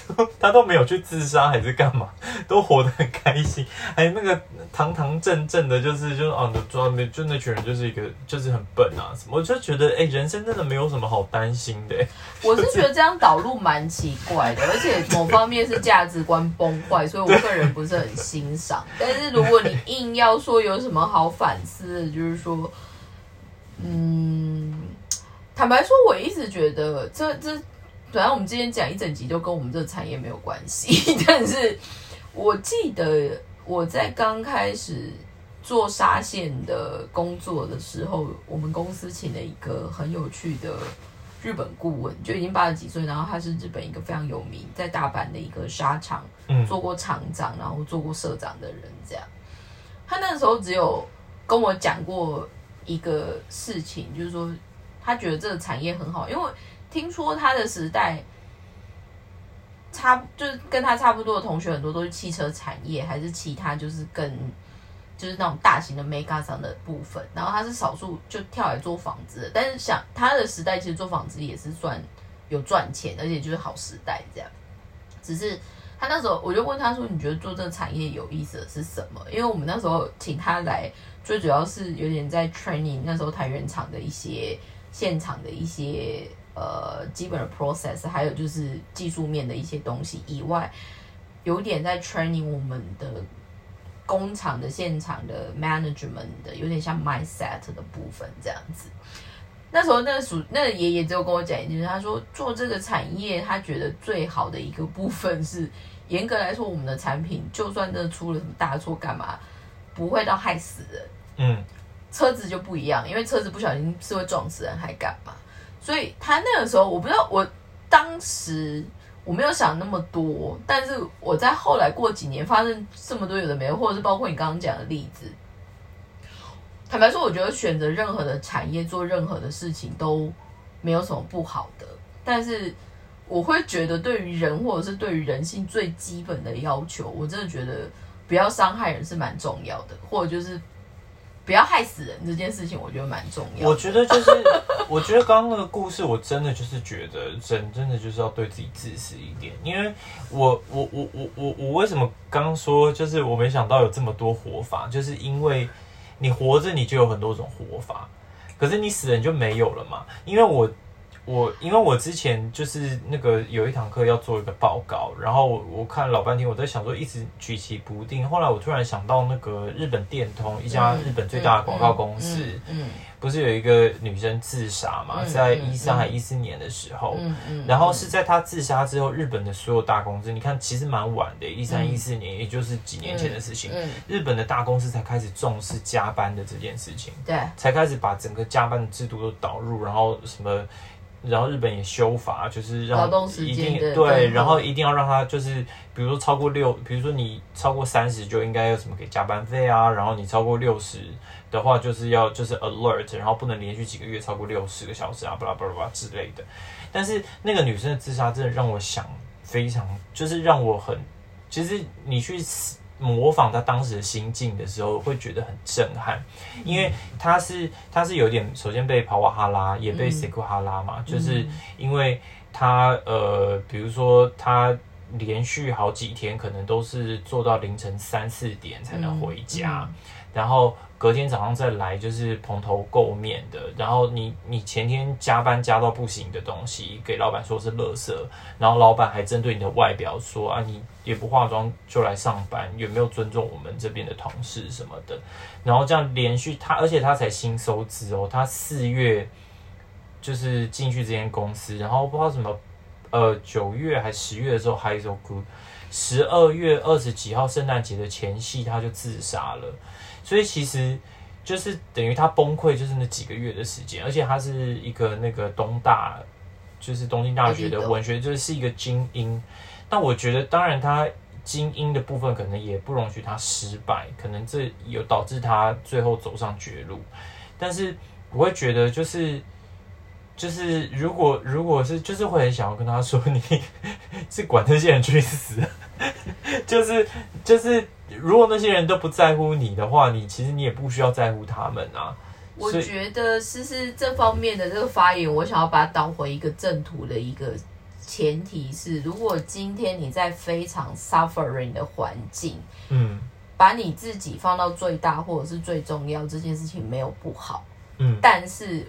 他都没有去自杀还是干嘛，都活得很开心，还那个堂堂正正的，就是就是啊，专门就那群人就是一个就是很笨啊什么，我就觉得哎、人生真的没有什么好担心的、欸。我是觉得这样导入蛮奇怪的，而且某方面是价值观崩坏，所以我个人不是很欣赏。但是如果你硬要说有什么好反思的，就是说，嗯，坦白说，我一直觉得这这，本来我们今天讲一整集都跟我们这个产业没有关系，但是我记得我在刚开始做纱线的工作的时候，我们公司请了一个很有趣的。日本顾问就已经八十几岁，然后他是日本一个非常有名，在大阪的一个纱厂嗯做过厂长，然后做过社长的人。这样，他那时候只有跟我讲过一个事情，就是说他觉得这个产业很好，因为听说他的时代差，就是跟他差不多的同学很多都是汽车产业，还是其他就是更。就是那种大型的 mega 上的部分，然后他是少数就跳来做纺织的，但是想他的时代其实做纺织也是算有赚钱，而且就是好时代这样。只是他那时候我就问他说：“你觉得做这个产业有意思的是什么？”因为我们那时候请他来，最主要是有点在 training 那时候台原厂的一些现场的一些呃基本的 process，还有就是技术面的一些东西以外，有点在 training 我们的。工厂的现场的 management 的有点像 mindset 的部分这样子。那时候那个属那个爷爷只有跟我讲一件事，他说做这个产业，他觉得最好的一个部分是，严格来说，我们的产品就算真的出了什么大错，干嘛不会到害死人。嗯，车子就不一样，因为车子不小心是会撞死人还干嘛？所以他那个时候我不知道，我当时我没有想那么多，但是我在后来过几年发生这么多有的没的，或者是包括你刚刚讲的例子，坦白说，我觉得选择任何的产业做任何的事情都没有什么不好的，但是我会觉得对于人或者是对于人性最基本的要求，我真的觉得不要伤害人是蛮重要的，或者就是不要害死人这件事情，我觉得蛮重要。我觉得就是，我觉得刚刚那个故事，我真的就是觉得人真的就是要对自己自私一点，因为我我我我我我为什么刚刚说就是我没想到有这么多活法，就是因为你活着你就有很多种活法，可是你死人就没有了嘛，因为我。我因为我之前就是那个有一堂课要做一个报告，然后我我看老半天，我在想说一直举棋不定。后来我突然想到那个日本电通一家日本最大的广告公司，嗯，不是有一个女生自杀嘛，在一三还一四年的时候，嗯嗯，然后是在她自杀之后，日本的所有大公司，你看其实蛮晚的，一三一四年，也就是几年前的事情，日本的大公司才开始重视加班的这件事情，对，才开始把整个加班的制度都导入，然后什么。然后日本也修法，就是让一定对，然后一定要让他就是，比如说超过六，比如说你超过三十就应该要什么给加班费啊，然后你超过六十的话就是要就是 alert，然后不能连续几个月超过六十个小时啊，巴拉巴拉巴拉之类的。但是那个女生的自杀真的让我想非常，就是让我很，其实你去。模仿他当时的心境的时候，会觉得很震撼，因为他是他是有点首先被跑瓦哈拉，也被塞库哈拉嘛，就是因为他呃，比如说他连续好几天可能都是做到凌晨三四点才能回家，然后。隔天早上再来就是蓬头垢面的，然后你你前天加班加到不行的东西给老板说是垃圾，然后老板还针对你的外表说啊你也不化妆就来上班，有没有尊重我们这边的同事什么的，然后这样连续他，而且他才新收资哦，他四月就是进去这间公司，然后不知道什么呃九月还十月的时候还有一首歌，十二月二十几号圣诞节的前夕他就自杀了。所以其实就是等于他崩溃，就是那几个月的时间，而且他是一个那个东大，就是东京大学的文学，就是一个精英。那我觉得，当然他精英的部分可能也不容许他失败，可能这有导致他最后走上绝路。但是我会觉得，就是就是如果如果是就是会很想要跟他说，你 是管这些人去死，就 是就是。如果那些人都不在乎你的话，你其实你也不需要在乎他们啊。我觉得思思这方面的这个发言，我想要把它导回一个正途的一个前提是：如果今天你在非常 suffering 的环境，嗯，把你自己放到最大或者是最重要，这件事情没有不好，嗯，但是。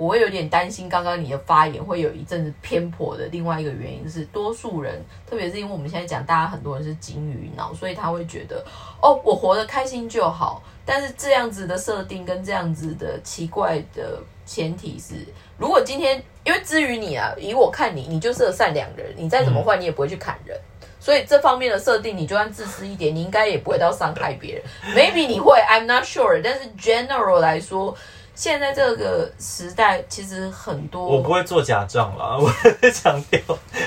我会有点担心，刚刚你的发言会有一阵子偏颇的。另外一个原因是，多数人，特别是因为我们现在讲，大家很多人是金鱼脑，所以他会觉得，哦，我活得开心就好。但是这样子的设定跟这样子的奇怪的前提是，如果今天，因为至于你啊，以我看你，你就是个善良人，你再怎么坏，你也不会去砍人。所以这方面的设定，你就算自私一点，你应该也不会到伤害别人。Maybe 你会，I'm not sure。但是 general 来说。现在这个时代，其实很多我不会做假账啦，我强调。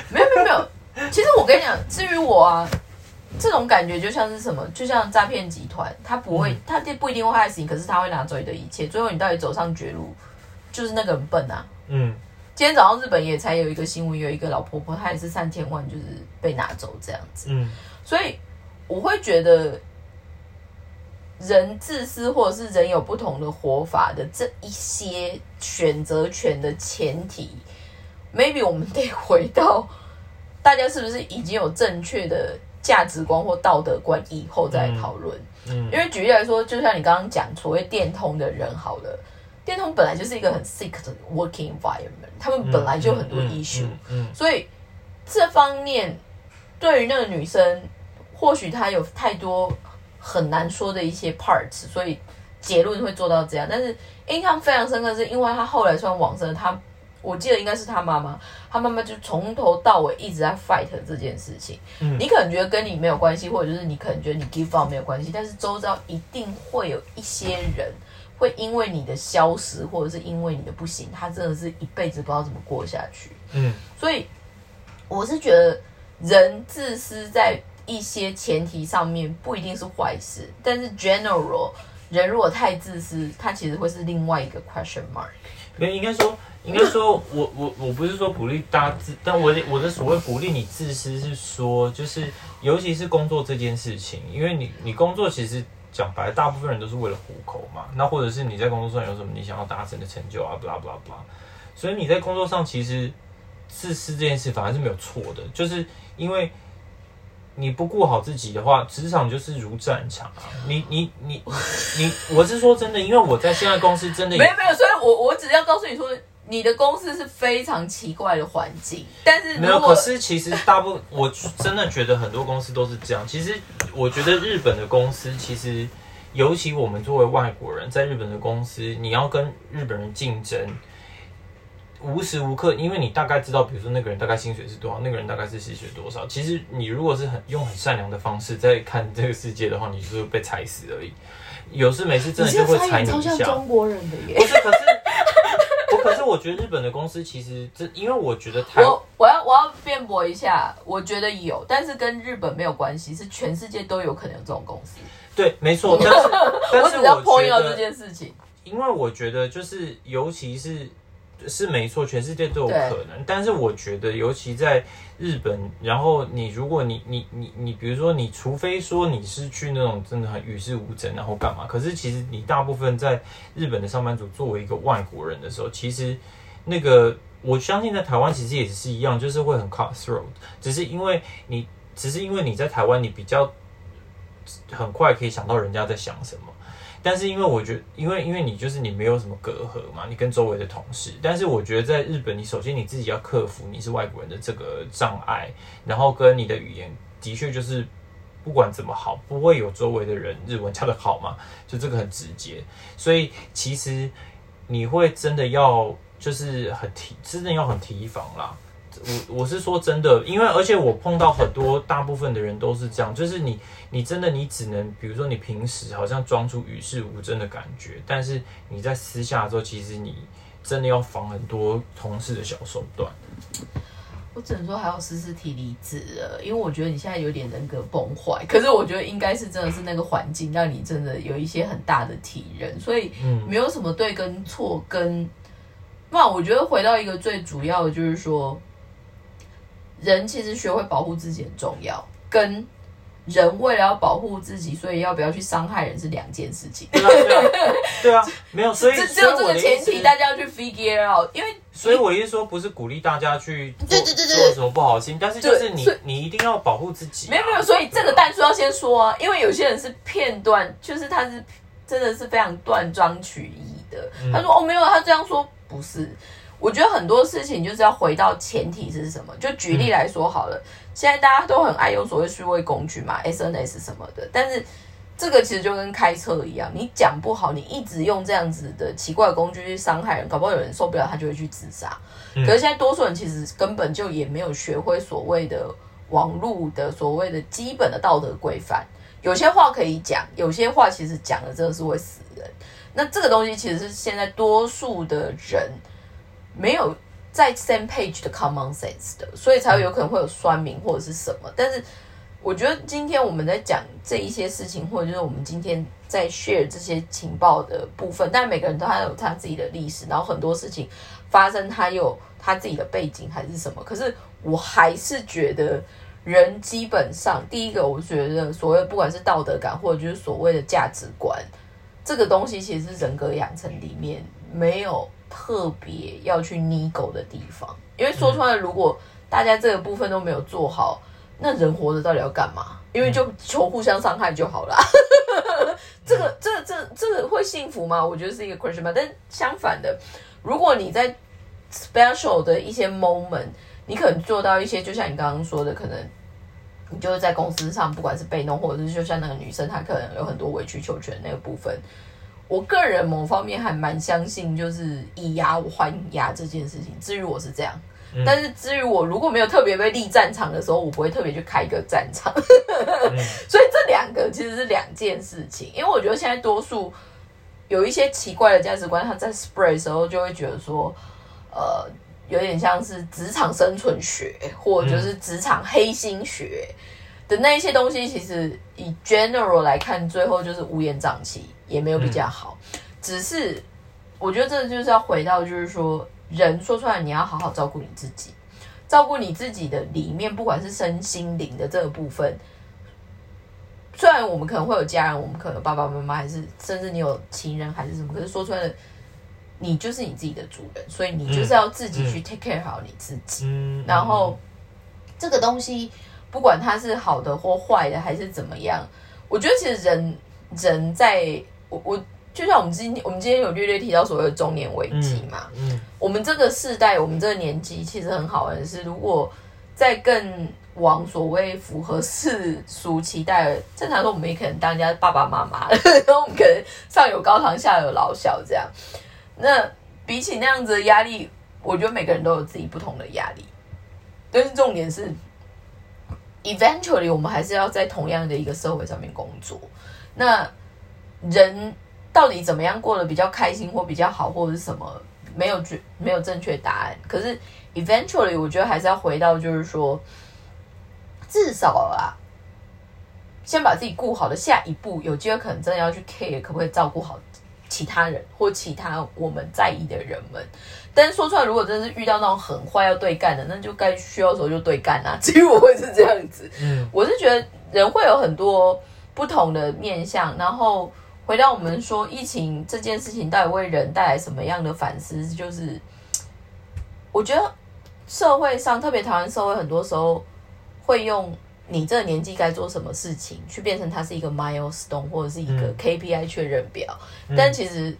没有没有没有，其实我跟你讲，至于我啊，这种感觉就像是什么，就像诈骗集团，他不会，他不一定会害死你，可是他会拿走你的一切，最后你到底走上绝路，就是那个人笨啊。嗯，今天早上日本也才有一个新闻，有一个老婆婆，她也是三千万就是被拿走这样子。嗯，所以我会觉得。人自私，或者是人有不同的活法的这一些选择权的前提，maybe 我们得回到大家是不是已经有正确的价值观或道德观以后再讨论。嗯，因为举例来说，就像你刚刚讲，所谓电通的人，好了，电通本来就是一个很 sick 的 working environment，他们本来就很多 issue，嗯，所以这方面对于那个女生，或许她有太多。很难说的一些 parts，所以结论会做到这样。但是印象非常深刻，是因为他后来算往生，他我记得应该是他妈妈，他妈妈就从头到尾一直在 fight 这件事情。嗯，你可能觉得跟你没有关系，或者就是你可能觉得你 give up 没有关系，但是周遭一定会有一些人。会因为你的消失，或者是因为你的不行，他真的是一辈子不知道怎么过下去。嗯，所以我是觉得人自私在一些前提上面不一定是坏事，但是 general 人如果太自私，他其实会是另外一个 question mark。没，应该说，应该说，我我我不是说鼓励大家自，但我的我的所谓鼓励你自私是说，就是尤其是工作这件事情，因为你你工作其实讲白了，大部分人都是为了糊口嘛，那或者是你在工作上有什么你想要达成的成就啊，blah blah blah，所以你在工作上其实自私这件事反而是没有错的，就是因为。你不顾好自己的话，职场就是如战场啊！你你你你，我是说真的，因为我在现在公司真的没有没有，所以我我只要告诉你说，你的公司是非常奇怪的环境，但是没有。可是其实大部分，我真的觉得很多公司都是这样。其实我觉得日本的公司，其实尤其我们作为外国人，在日本的公司，你要跟日本人竞争。无时无刻，因为你大概知道，比如说那个人大概薪水是多少，那个人大概是薪水多少。其实你如果是很用很善良的方式在看这个世界的话，你就是被踩死而已。有事没事真的就会踩你一下。中国人的耶。不是，可是我可是我觉得日本的公司其实这，因为我觉得台我我要我要辩驳一下，我觉得有，但是跟日本没有关系，是全世界都有可能有这种公司。对，没错。但是但是我只要觉得这件事情，因为我觉得就是尤其是。是没错，全世界都有可能。但是我觉得，尤其在日本，然后你如果你你你你，比如说，你除非说你是去那种真的很与世无争，然后干嘛？可是其实你大部分在日本的上班族，作为一个外国人的时候，其实那个我相信在台湾其实也是一样，就是会很 cutthroat。只是因为你，只是因为你在台湾，你比较很快可以想到人家在想什么。但是因为我觉得，因为因为你就是你没有什么隔阂嘛，你跟周围的同事。但是我觉得在日本，你首先你自己要克服你是外国人的这个障碍，然后跟你的语言的确就是不管怎么好，不会有周围的人日文教的好嘛，就这个很直接。所以其实你会真的要就是很提，真的要很提防啦。我我是说真的，因为而且我碰到很多大部分的人都是这样，就是你你真的你只能，比如说你平时好像装出与世无争的感觉，但是你在私下的时候，其实你真的要防很多同事的小手段。我只能说还要时时提离职了，因为我觉得你现在有点人格崩坏，可是我觉得应该是真的是那个环境让你真的有一些很大的体认，所以没有什么对跟错跟，那我觉得回到一个最主要的就是说。人其实学会保护自己很重要，跟人为了要保护自己，所以要不要去伤害人是两件事情。对啊，没有，所以只有这个前提，大家要去 figure out。因为，所以我意思说，不是鼓励大家去对对对做什么不好心，但是就是你你一定要保护自己。没有没有，所以这个但叔要先说啊，因为有些人是片段，就是他是真的是非常断章取义的。他说哦没有，他这样说不是。我觉得很多事情就是要回到前提是什么？就举例来说好了，现在大家都很爱用所谓数位工具嘛，SNS 什么的。但是这个其实就跟开车一样，你讲不好，你一直用这样子的奇怪的工具去伤害人，搞不好有人受不了，他就会去自杀。可是现在多数人其实根本就也没有学会所谓的网络的所谓的基本的道德规范。有些话可以讲，有些话其实讲了真的是会死人。那这个东西其实是现在多数的人。没有在 same page 的 common sense 的，所以才会有可能会有酸民或者是什么。但是我觉得今天我们在讲这一些事情，或者就是我们今天在 share 这些情报的部分，但每个人都还有他自己的历史，然后很多事情发生，他有他自己的背景还是什么。可是我还是觉得人基本上，第一个我觉得所谓不管是道德感，或者就是所谓的价值观，这个东西其实是人格养成里面没有。特别要去逆狗的地方，因为说出来，如果大家这个部分都没有做好，那人活着到底要干嘛？因为就求互相伤害就好了。这个、这、这、这个会幸福吗？我觉得是一个 question 吧。但相反的，如果你在 special 的一些 moment，你可能做到一些，就像你刚刚说的，可能你就是在公司上，不管是被弄，或者是就像那个女生，她可能有很多委曲求全那个部分。我个人某方面还蛮相信，就是以牙还牙这件事情。至于我是这样，但是至于我如果没有特别被立战场的时候，我不会特别去开一个战场。所以这两个其实是两件事情。因为我觉得现在多数有一些奇怪的价值观，他在 spread 的时候就会觉得说，呃，有点像是职场生存学，或者就是职场黑心学的那一些东西，其实以 general 来看，最后就是乌烟瘴气，也没有比较好。只是我觉得这就是要回到，就是说，人说出来，你要好好照顾你自己，照顾你自己的里面，不管是身心灵的这个部分。虽然我们可能会有家人，我们可能爸爸妈妈，还是甚至你有情人还是什么，可是说出来的，你就是你自己的主人，所以你就是要自己去 take care 好你自己。嗯，然后这个东西，不管它是好的或坏的，还是怎么样，我觉得其实人人在我我就像我们今天我们今天有略略提到所谓的中年危机嘛，嗯我们这个世代，我们这个年纪，其实很好玩的是，如果在更往所谓符合世俗期待，正常说我们也可能当人家爸爸妈妈，然后我们可能上有高堂，下有老小这样。那比起那样子的压力，我觉得每个人都有自己不同的压力，但是重点是，eventually 我们还是要在同样的一个社会上面工作。那人到底怎么样过得比较开心或比较好，或者是什么？没有绝没有正确答案。可是 eventually 我觉得还是要回到，就是说，至少啊，先把自己顾好的下一步，有机会可能真的要去 care 可不可以照顾好其他人或其他我们在意的人们。但是说出来，如果真的是遇到那种很坏要对干的，那就该需要的时候就对干啊。至于我会是这样子，嗯我是觉得人会有很多不同的面相，然后回到我们说疫情这件事情到底为人带来什么样的反思，就是我觉得社会上，特别台湾社会，很多时候会用你这个年纪该做什么事情，去变成它是一个 milestone 或者是一个嗯 KPI 确认表，但其实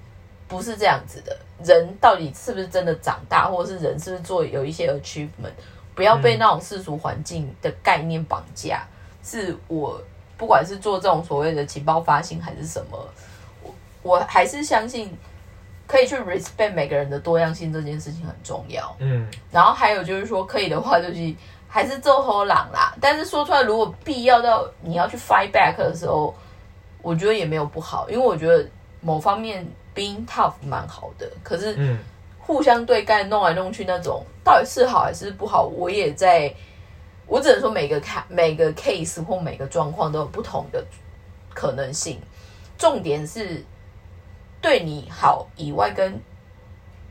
不是这样子的。人到底是不是真的长大，或者是人是不是做有一些 achievement，不要被那种世俗环境的概念绑架。是我不管是做这种所谓的情报发行还是什么，我我还是相信可以去 respect 每个人的多样性这件事情很重要。嗯然后还有就是说，可以的话就是还是做后朗啦。但是说出来，如果必要到你要去 fight back 的时候，我觉得也没有不好，因为我觉得某方面 being tough 蛮好的。可是嗯互相对干、弄来弄去那种，到底是好还是不好，我也在，我只能说每个看每个 case 或每个状况都有不同的可能性。重点是对你好以外，跟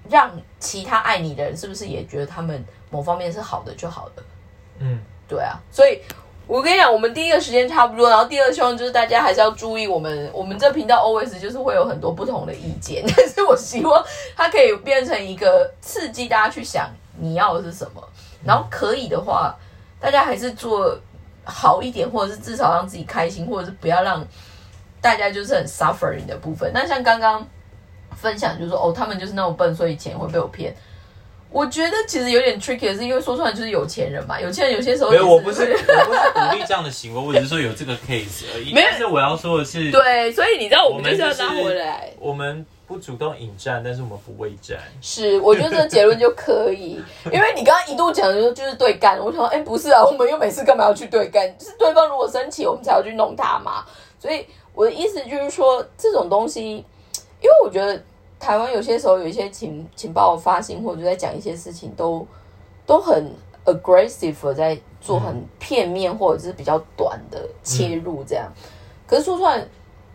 让其他爱你的人是不是也觉得他们某方面是好的就好了？嗯对啊，所以我跟你讲，我们第一个时间差不多，然后第二希望就是大家还是要注意我们我们这频道 always 就是会有很多不同的意见，但是我希望它可以变成一个刺激大家去想你要的是什么，然后可以的话，大家还是做好一点，或者是至少让自己开心，或者是不要让大家就是很 suffering 的部分。那像刚刚分享就是说哦，他们就是那种笨，所以钱会被我骗。我觉得其实有点 tricky 的是，因为说出来就是有钱人嘛，有钱人有些时候没有，我不是我不是鼓励这样的行为，我只是说有这个 case 而已。没有但是我要说的是，对，所以你知道我们就是要我们就是拉回来。我们不主动引战，但是我们不畏战。是，我觉得这个结论就可以，因为你刚刚一度讲的说就是对干，我想哎、不是啊，我们又每次干嘛要去对干？就是对方如果生气，我们才要去弄他嘛。所以我的意思就是说，这种东西，因为我觉得台湾有些时候有一些情情报发行或者在讲一些事情都都很 aggressive 在做很片面或者是比较短的切入这样。可是说出来，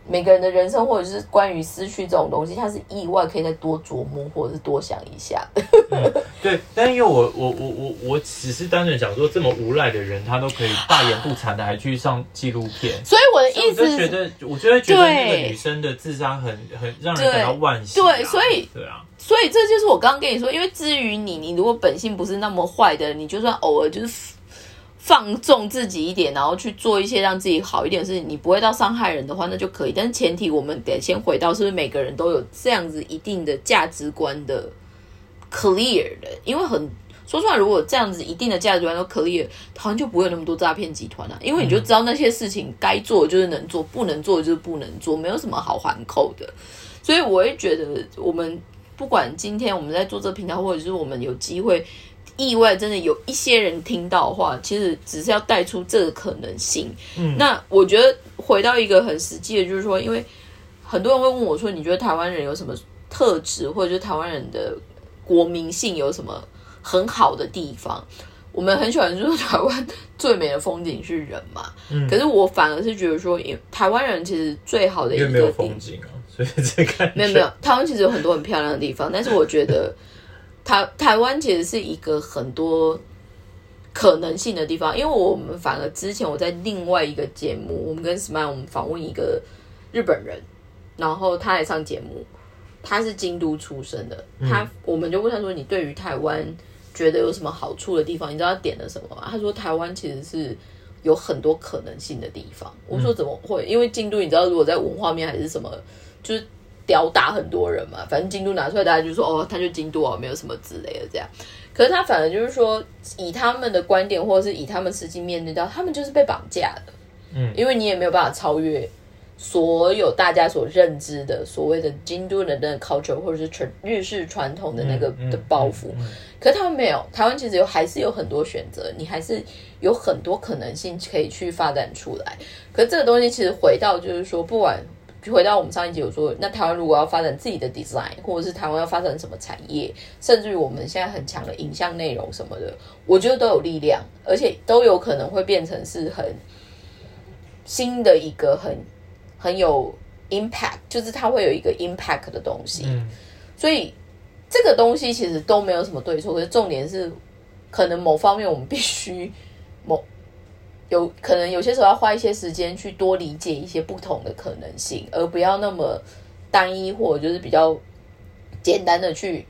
每个人的人生或者是关于失去这种东西，它是意外可以再多琢磨或者是多想一下的。对，但因为我我我我我只是单纯想说，这么无赖的人，他都可以大言不惭的还去上纪录片。所以我的意所以我就觉，得，我就会觉得那个女生的智商很很让人感到惋惜啊、对所以对啊，所以这就是我刚刚跟你说，因为至于你，你如果本性不是那么坏的，你就算偶尔就是放纵自己一点，然后去做一些让自己好一点的事情，你不会到伤害人的话，那就可以。但是前提我们得先回到，是不是每个人都有这样子一定的价值观的 clear 的？因为很说出来，如果这样子一定的价值观都 clear，好像就不会有那么多诈骗集团啊。因为你就知道那些事情该做就是能做，不能做就是不能做，没有什么好还扣的。所以我会觉得，我们不管今天我们在做这个频道，或者是我们有机会意外真的有一些人听到的话，其实只是要带出这个可能性。嗯那我觉得回到一个很实际的，就是说，因为很多人会问我说，你觉得台湾人有什么特质，或者是台湾人的国民性有什么很好的地方？我们很喜欢说台湾最美的风景是人嘛，嗯可是我反而是觉得说，因为台湾人其实最好的一个风景啊，所以这感觉没有没有，台湾其实有很多很漂亮的地方，但是我觉得台台湾其实是一个很多可能性的地方，因为我们反而之前我在另外一个节目，我们跟 Smile 我们访问一个日本人，然后他来上节目，他是京都出生的，他我们就问他说，你对于台湾觉得有什么好处的地方？你知道他点了什么吗？他说台湾其实是。有很多可能性的地方，我说怎么会？因为京都，你知道，如果在文化面还是什么，就是吊打很多人嘛。反正京都拿出来，大家就说哦，他就京都哦，没有什么之类的这样。可是他反而就是说，以他们的观点，或者是以他们实际面对到，他们就是被绑架的。嗯，因为你也没有办法超越所有大家所认知的所谓的京都人的 culture，或者是传日式传统的那个嗯的包袱。可是他们没有，台湾其实有还是有很多选择，你还是有很多可能性可以去发展出来。可是这个东西其实回到就是说，不管回到我们上一集有说，那台湾如果要发展自己的 design，或者是台湾要发展什么产业，甚至于我们现在很强的影像内容什么的，我觉得都有力量，而且都有可能会变成是很新的一个很很有 impact，就是它会有一个 impact 的东西。嗯所以这个东西其实都没有什么对错，可是重点是，可能某方面我们必须某有可能有些时候要花一些时间去多理解一些不同的可能性，而不要那么单一或者就是比较简单的去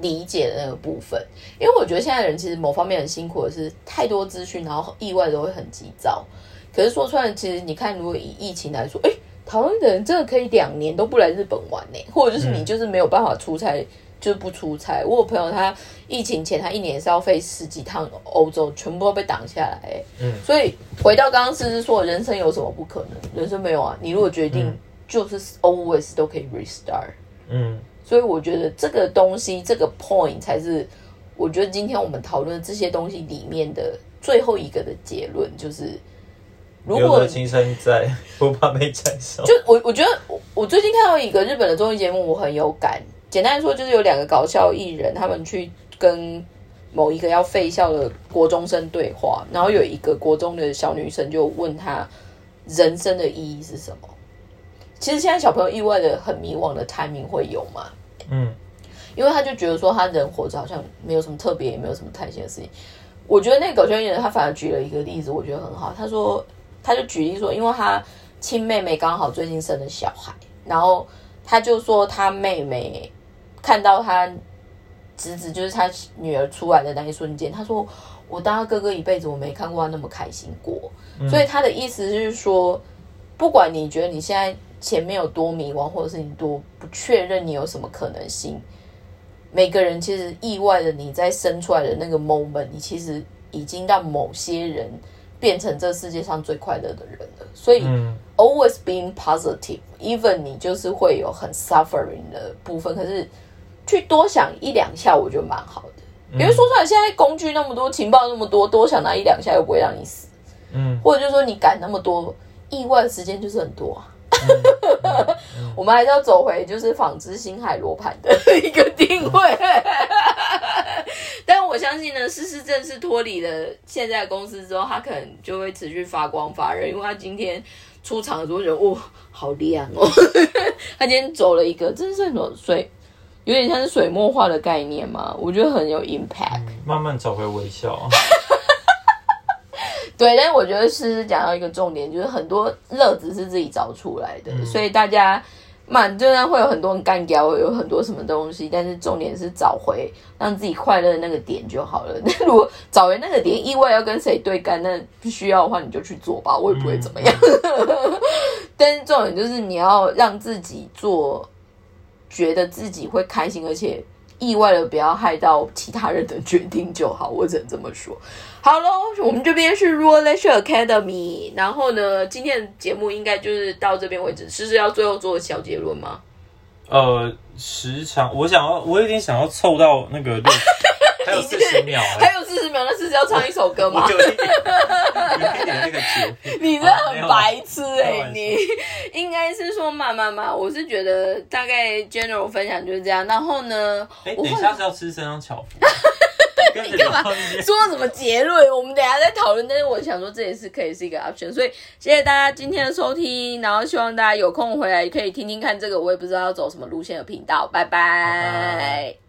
理解那个部分。因为我觉得现在人其实某方面很辛苦是太多资讯，然后意外都会很急躁。可是说出来，其实你看，如果以疫情来说，哎、台湾人真的可以两年都不来日本玩呢、或者就是你就是没有办法出差，就是不出差。我有朋友他疫情前他一年是要飞十几趟欧洲，全部都被挡下来、欸。嗯，所以回到刚刚思思说，人生有什么不可能？人生没有啊，你如果决定嗯就是 always 都可以 restart。嗯所以我觉得这个东西，这个 point 才是我觉得今天我们讨论这些东西里面的最后一个的结论，就是如果青山在，不怕没柴烧。就我我觉得我我最近看到一个日本的综艺节目，我很有感。简单来说，就是有两个搞笑艺人，他们去跟某一个要废校的国中生对话，然后有一个国中的小女生就问他人生的意义是什么。其实现在小朋友意外的很迷惘的 timing 会有吗？嗯因为他就觉得说他人活着好像没有什么特别，也没有什么太新的事情。我觉得那个搞笑艺人他反而举了一个例子，我觉得很好。他说，他就举例说，因为他亲妹妹刚好最近生了小孩，然后他就说他妹妹看到他侄子，就是他女儿出来的那一瞬间，他说我当他哥哥一辈子，我没看过他那么开心过。所以他的意思是说，不管你觉得你现在前面有多迷茫，或者是你多不确认你有什么可能性，每个人其实意外的你在生出来的那个 moment，你其实已经让某些人变成这世界上最快乐的人了。所以、嗯 always being positive，even 你就是会有很 suffering 的部分，可是去多想一两下，我觉得蛮好的。因为说出来，现在工具那么多，情报那么多，多想那一两下又不会让你死，嗯或者就是说你赶那么多，意外的时间就是很多啊。嗯 我们还是要走回就是纺织星海罗盘的一个定位，但我相信呢，思思正式脱离了现在的公司之后，他可能就会持续发光发热，因为他今天出场的时候觉得哇，好亮哦！他今天走了一个，真是什么水，有点像是水墨画的概念嘛，我觉得很有 impact。慢慢找回微笑。对，但是我觉得诗诗讲到一个重点，就是很多乐子是自己找出来的，所以大家满虽然会有很多人干掉，有很多什么东西，但是重点是找回让自己快乐的那个点就好了。那如果找回那个点，意外要跟谁对干，那不需要的话你就去做吧，我也不会怎么样。但是重点就是你要让自己做，觉得自己会开心，而且意外的不要害到其他人的决定就好，我只能这么说。好喽，我们这边是 Raw Leisure Academy，然后呢，今天的节目应该就是到这边为止。是是要最后做小结论吗？呃，时长我想要，我有点想要凑到那个，还有四十秒，还有四十秒，那是要唱一首歌吗？有一点，有一点那个节奏。你真的很白痴哎、你应该是说慢慢慢，我是觉得大概 general 分享就是这样。然后呢，哎，我等一下是要吃生姜巧福，你干嘛说什么结论？我们等一下再讨论。但是我想说，这也是可以是一个 option。所以谢谢大家今天的收听，然后希望大家有空回来可以听听看这个，我也不知道要走什么路线的频道。拜拜拜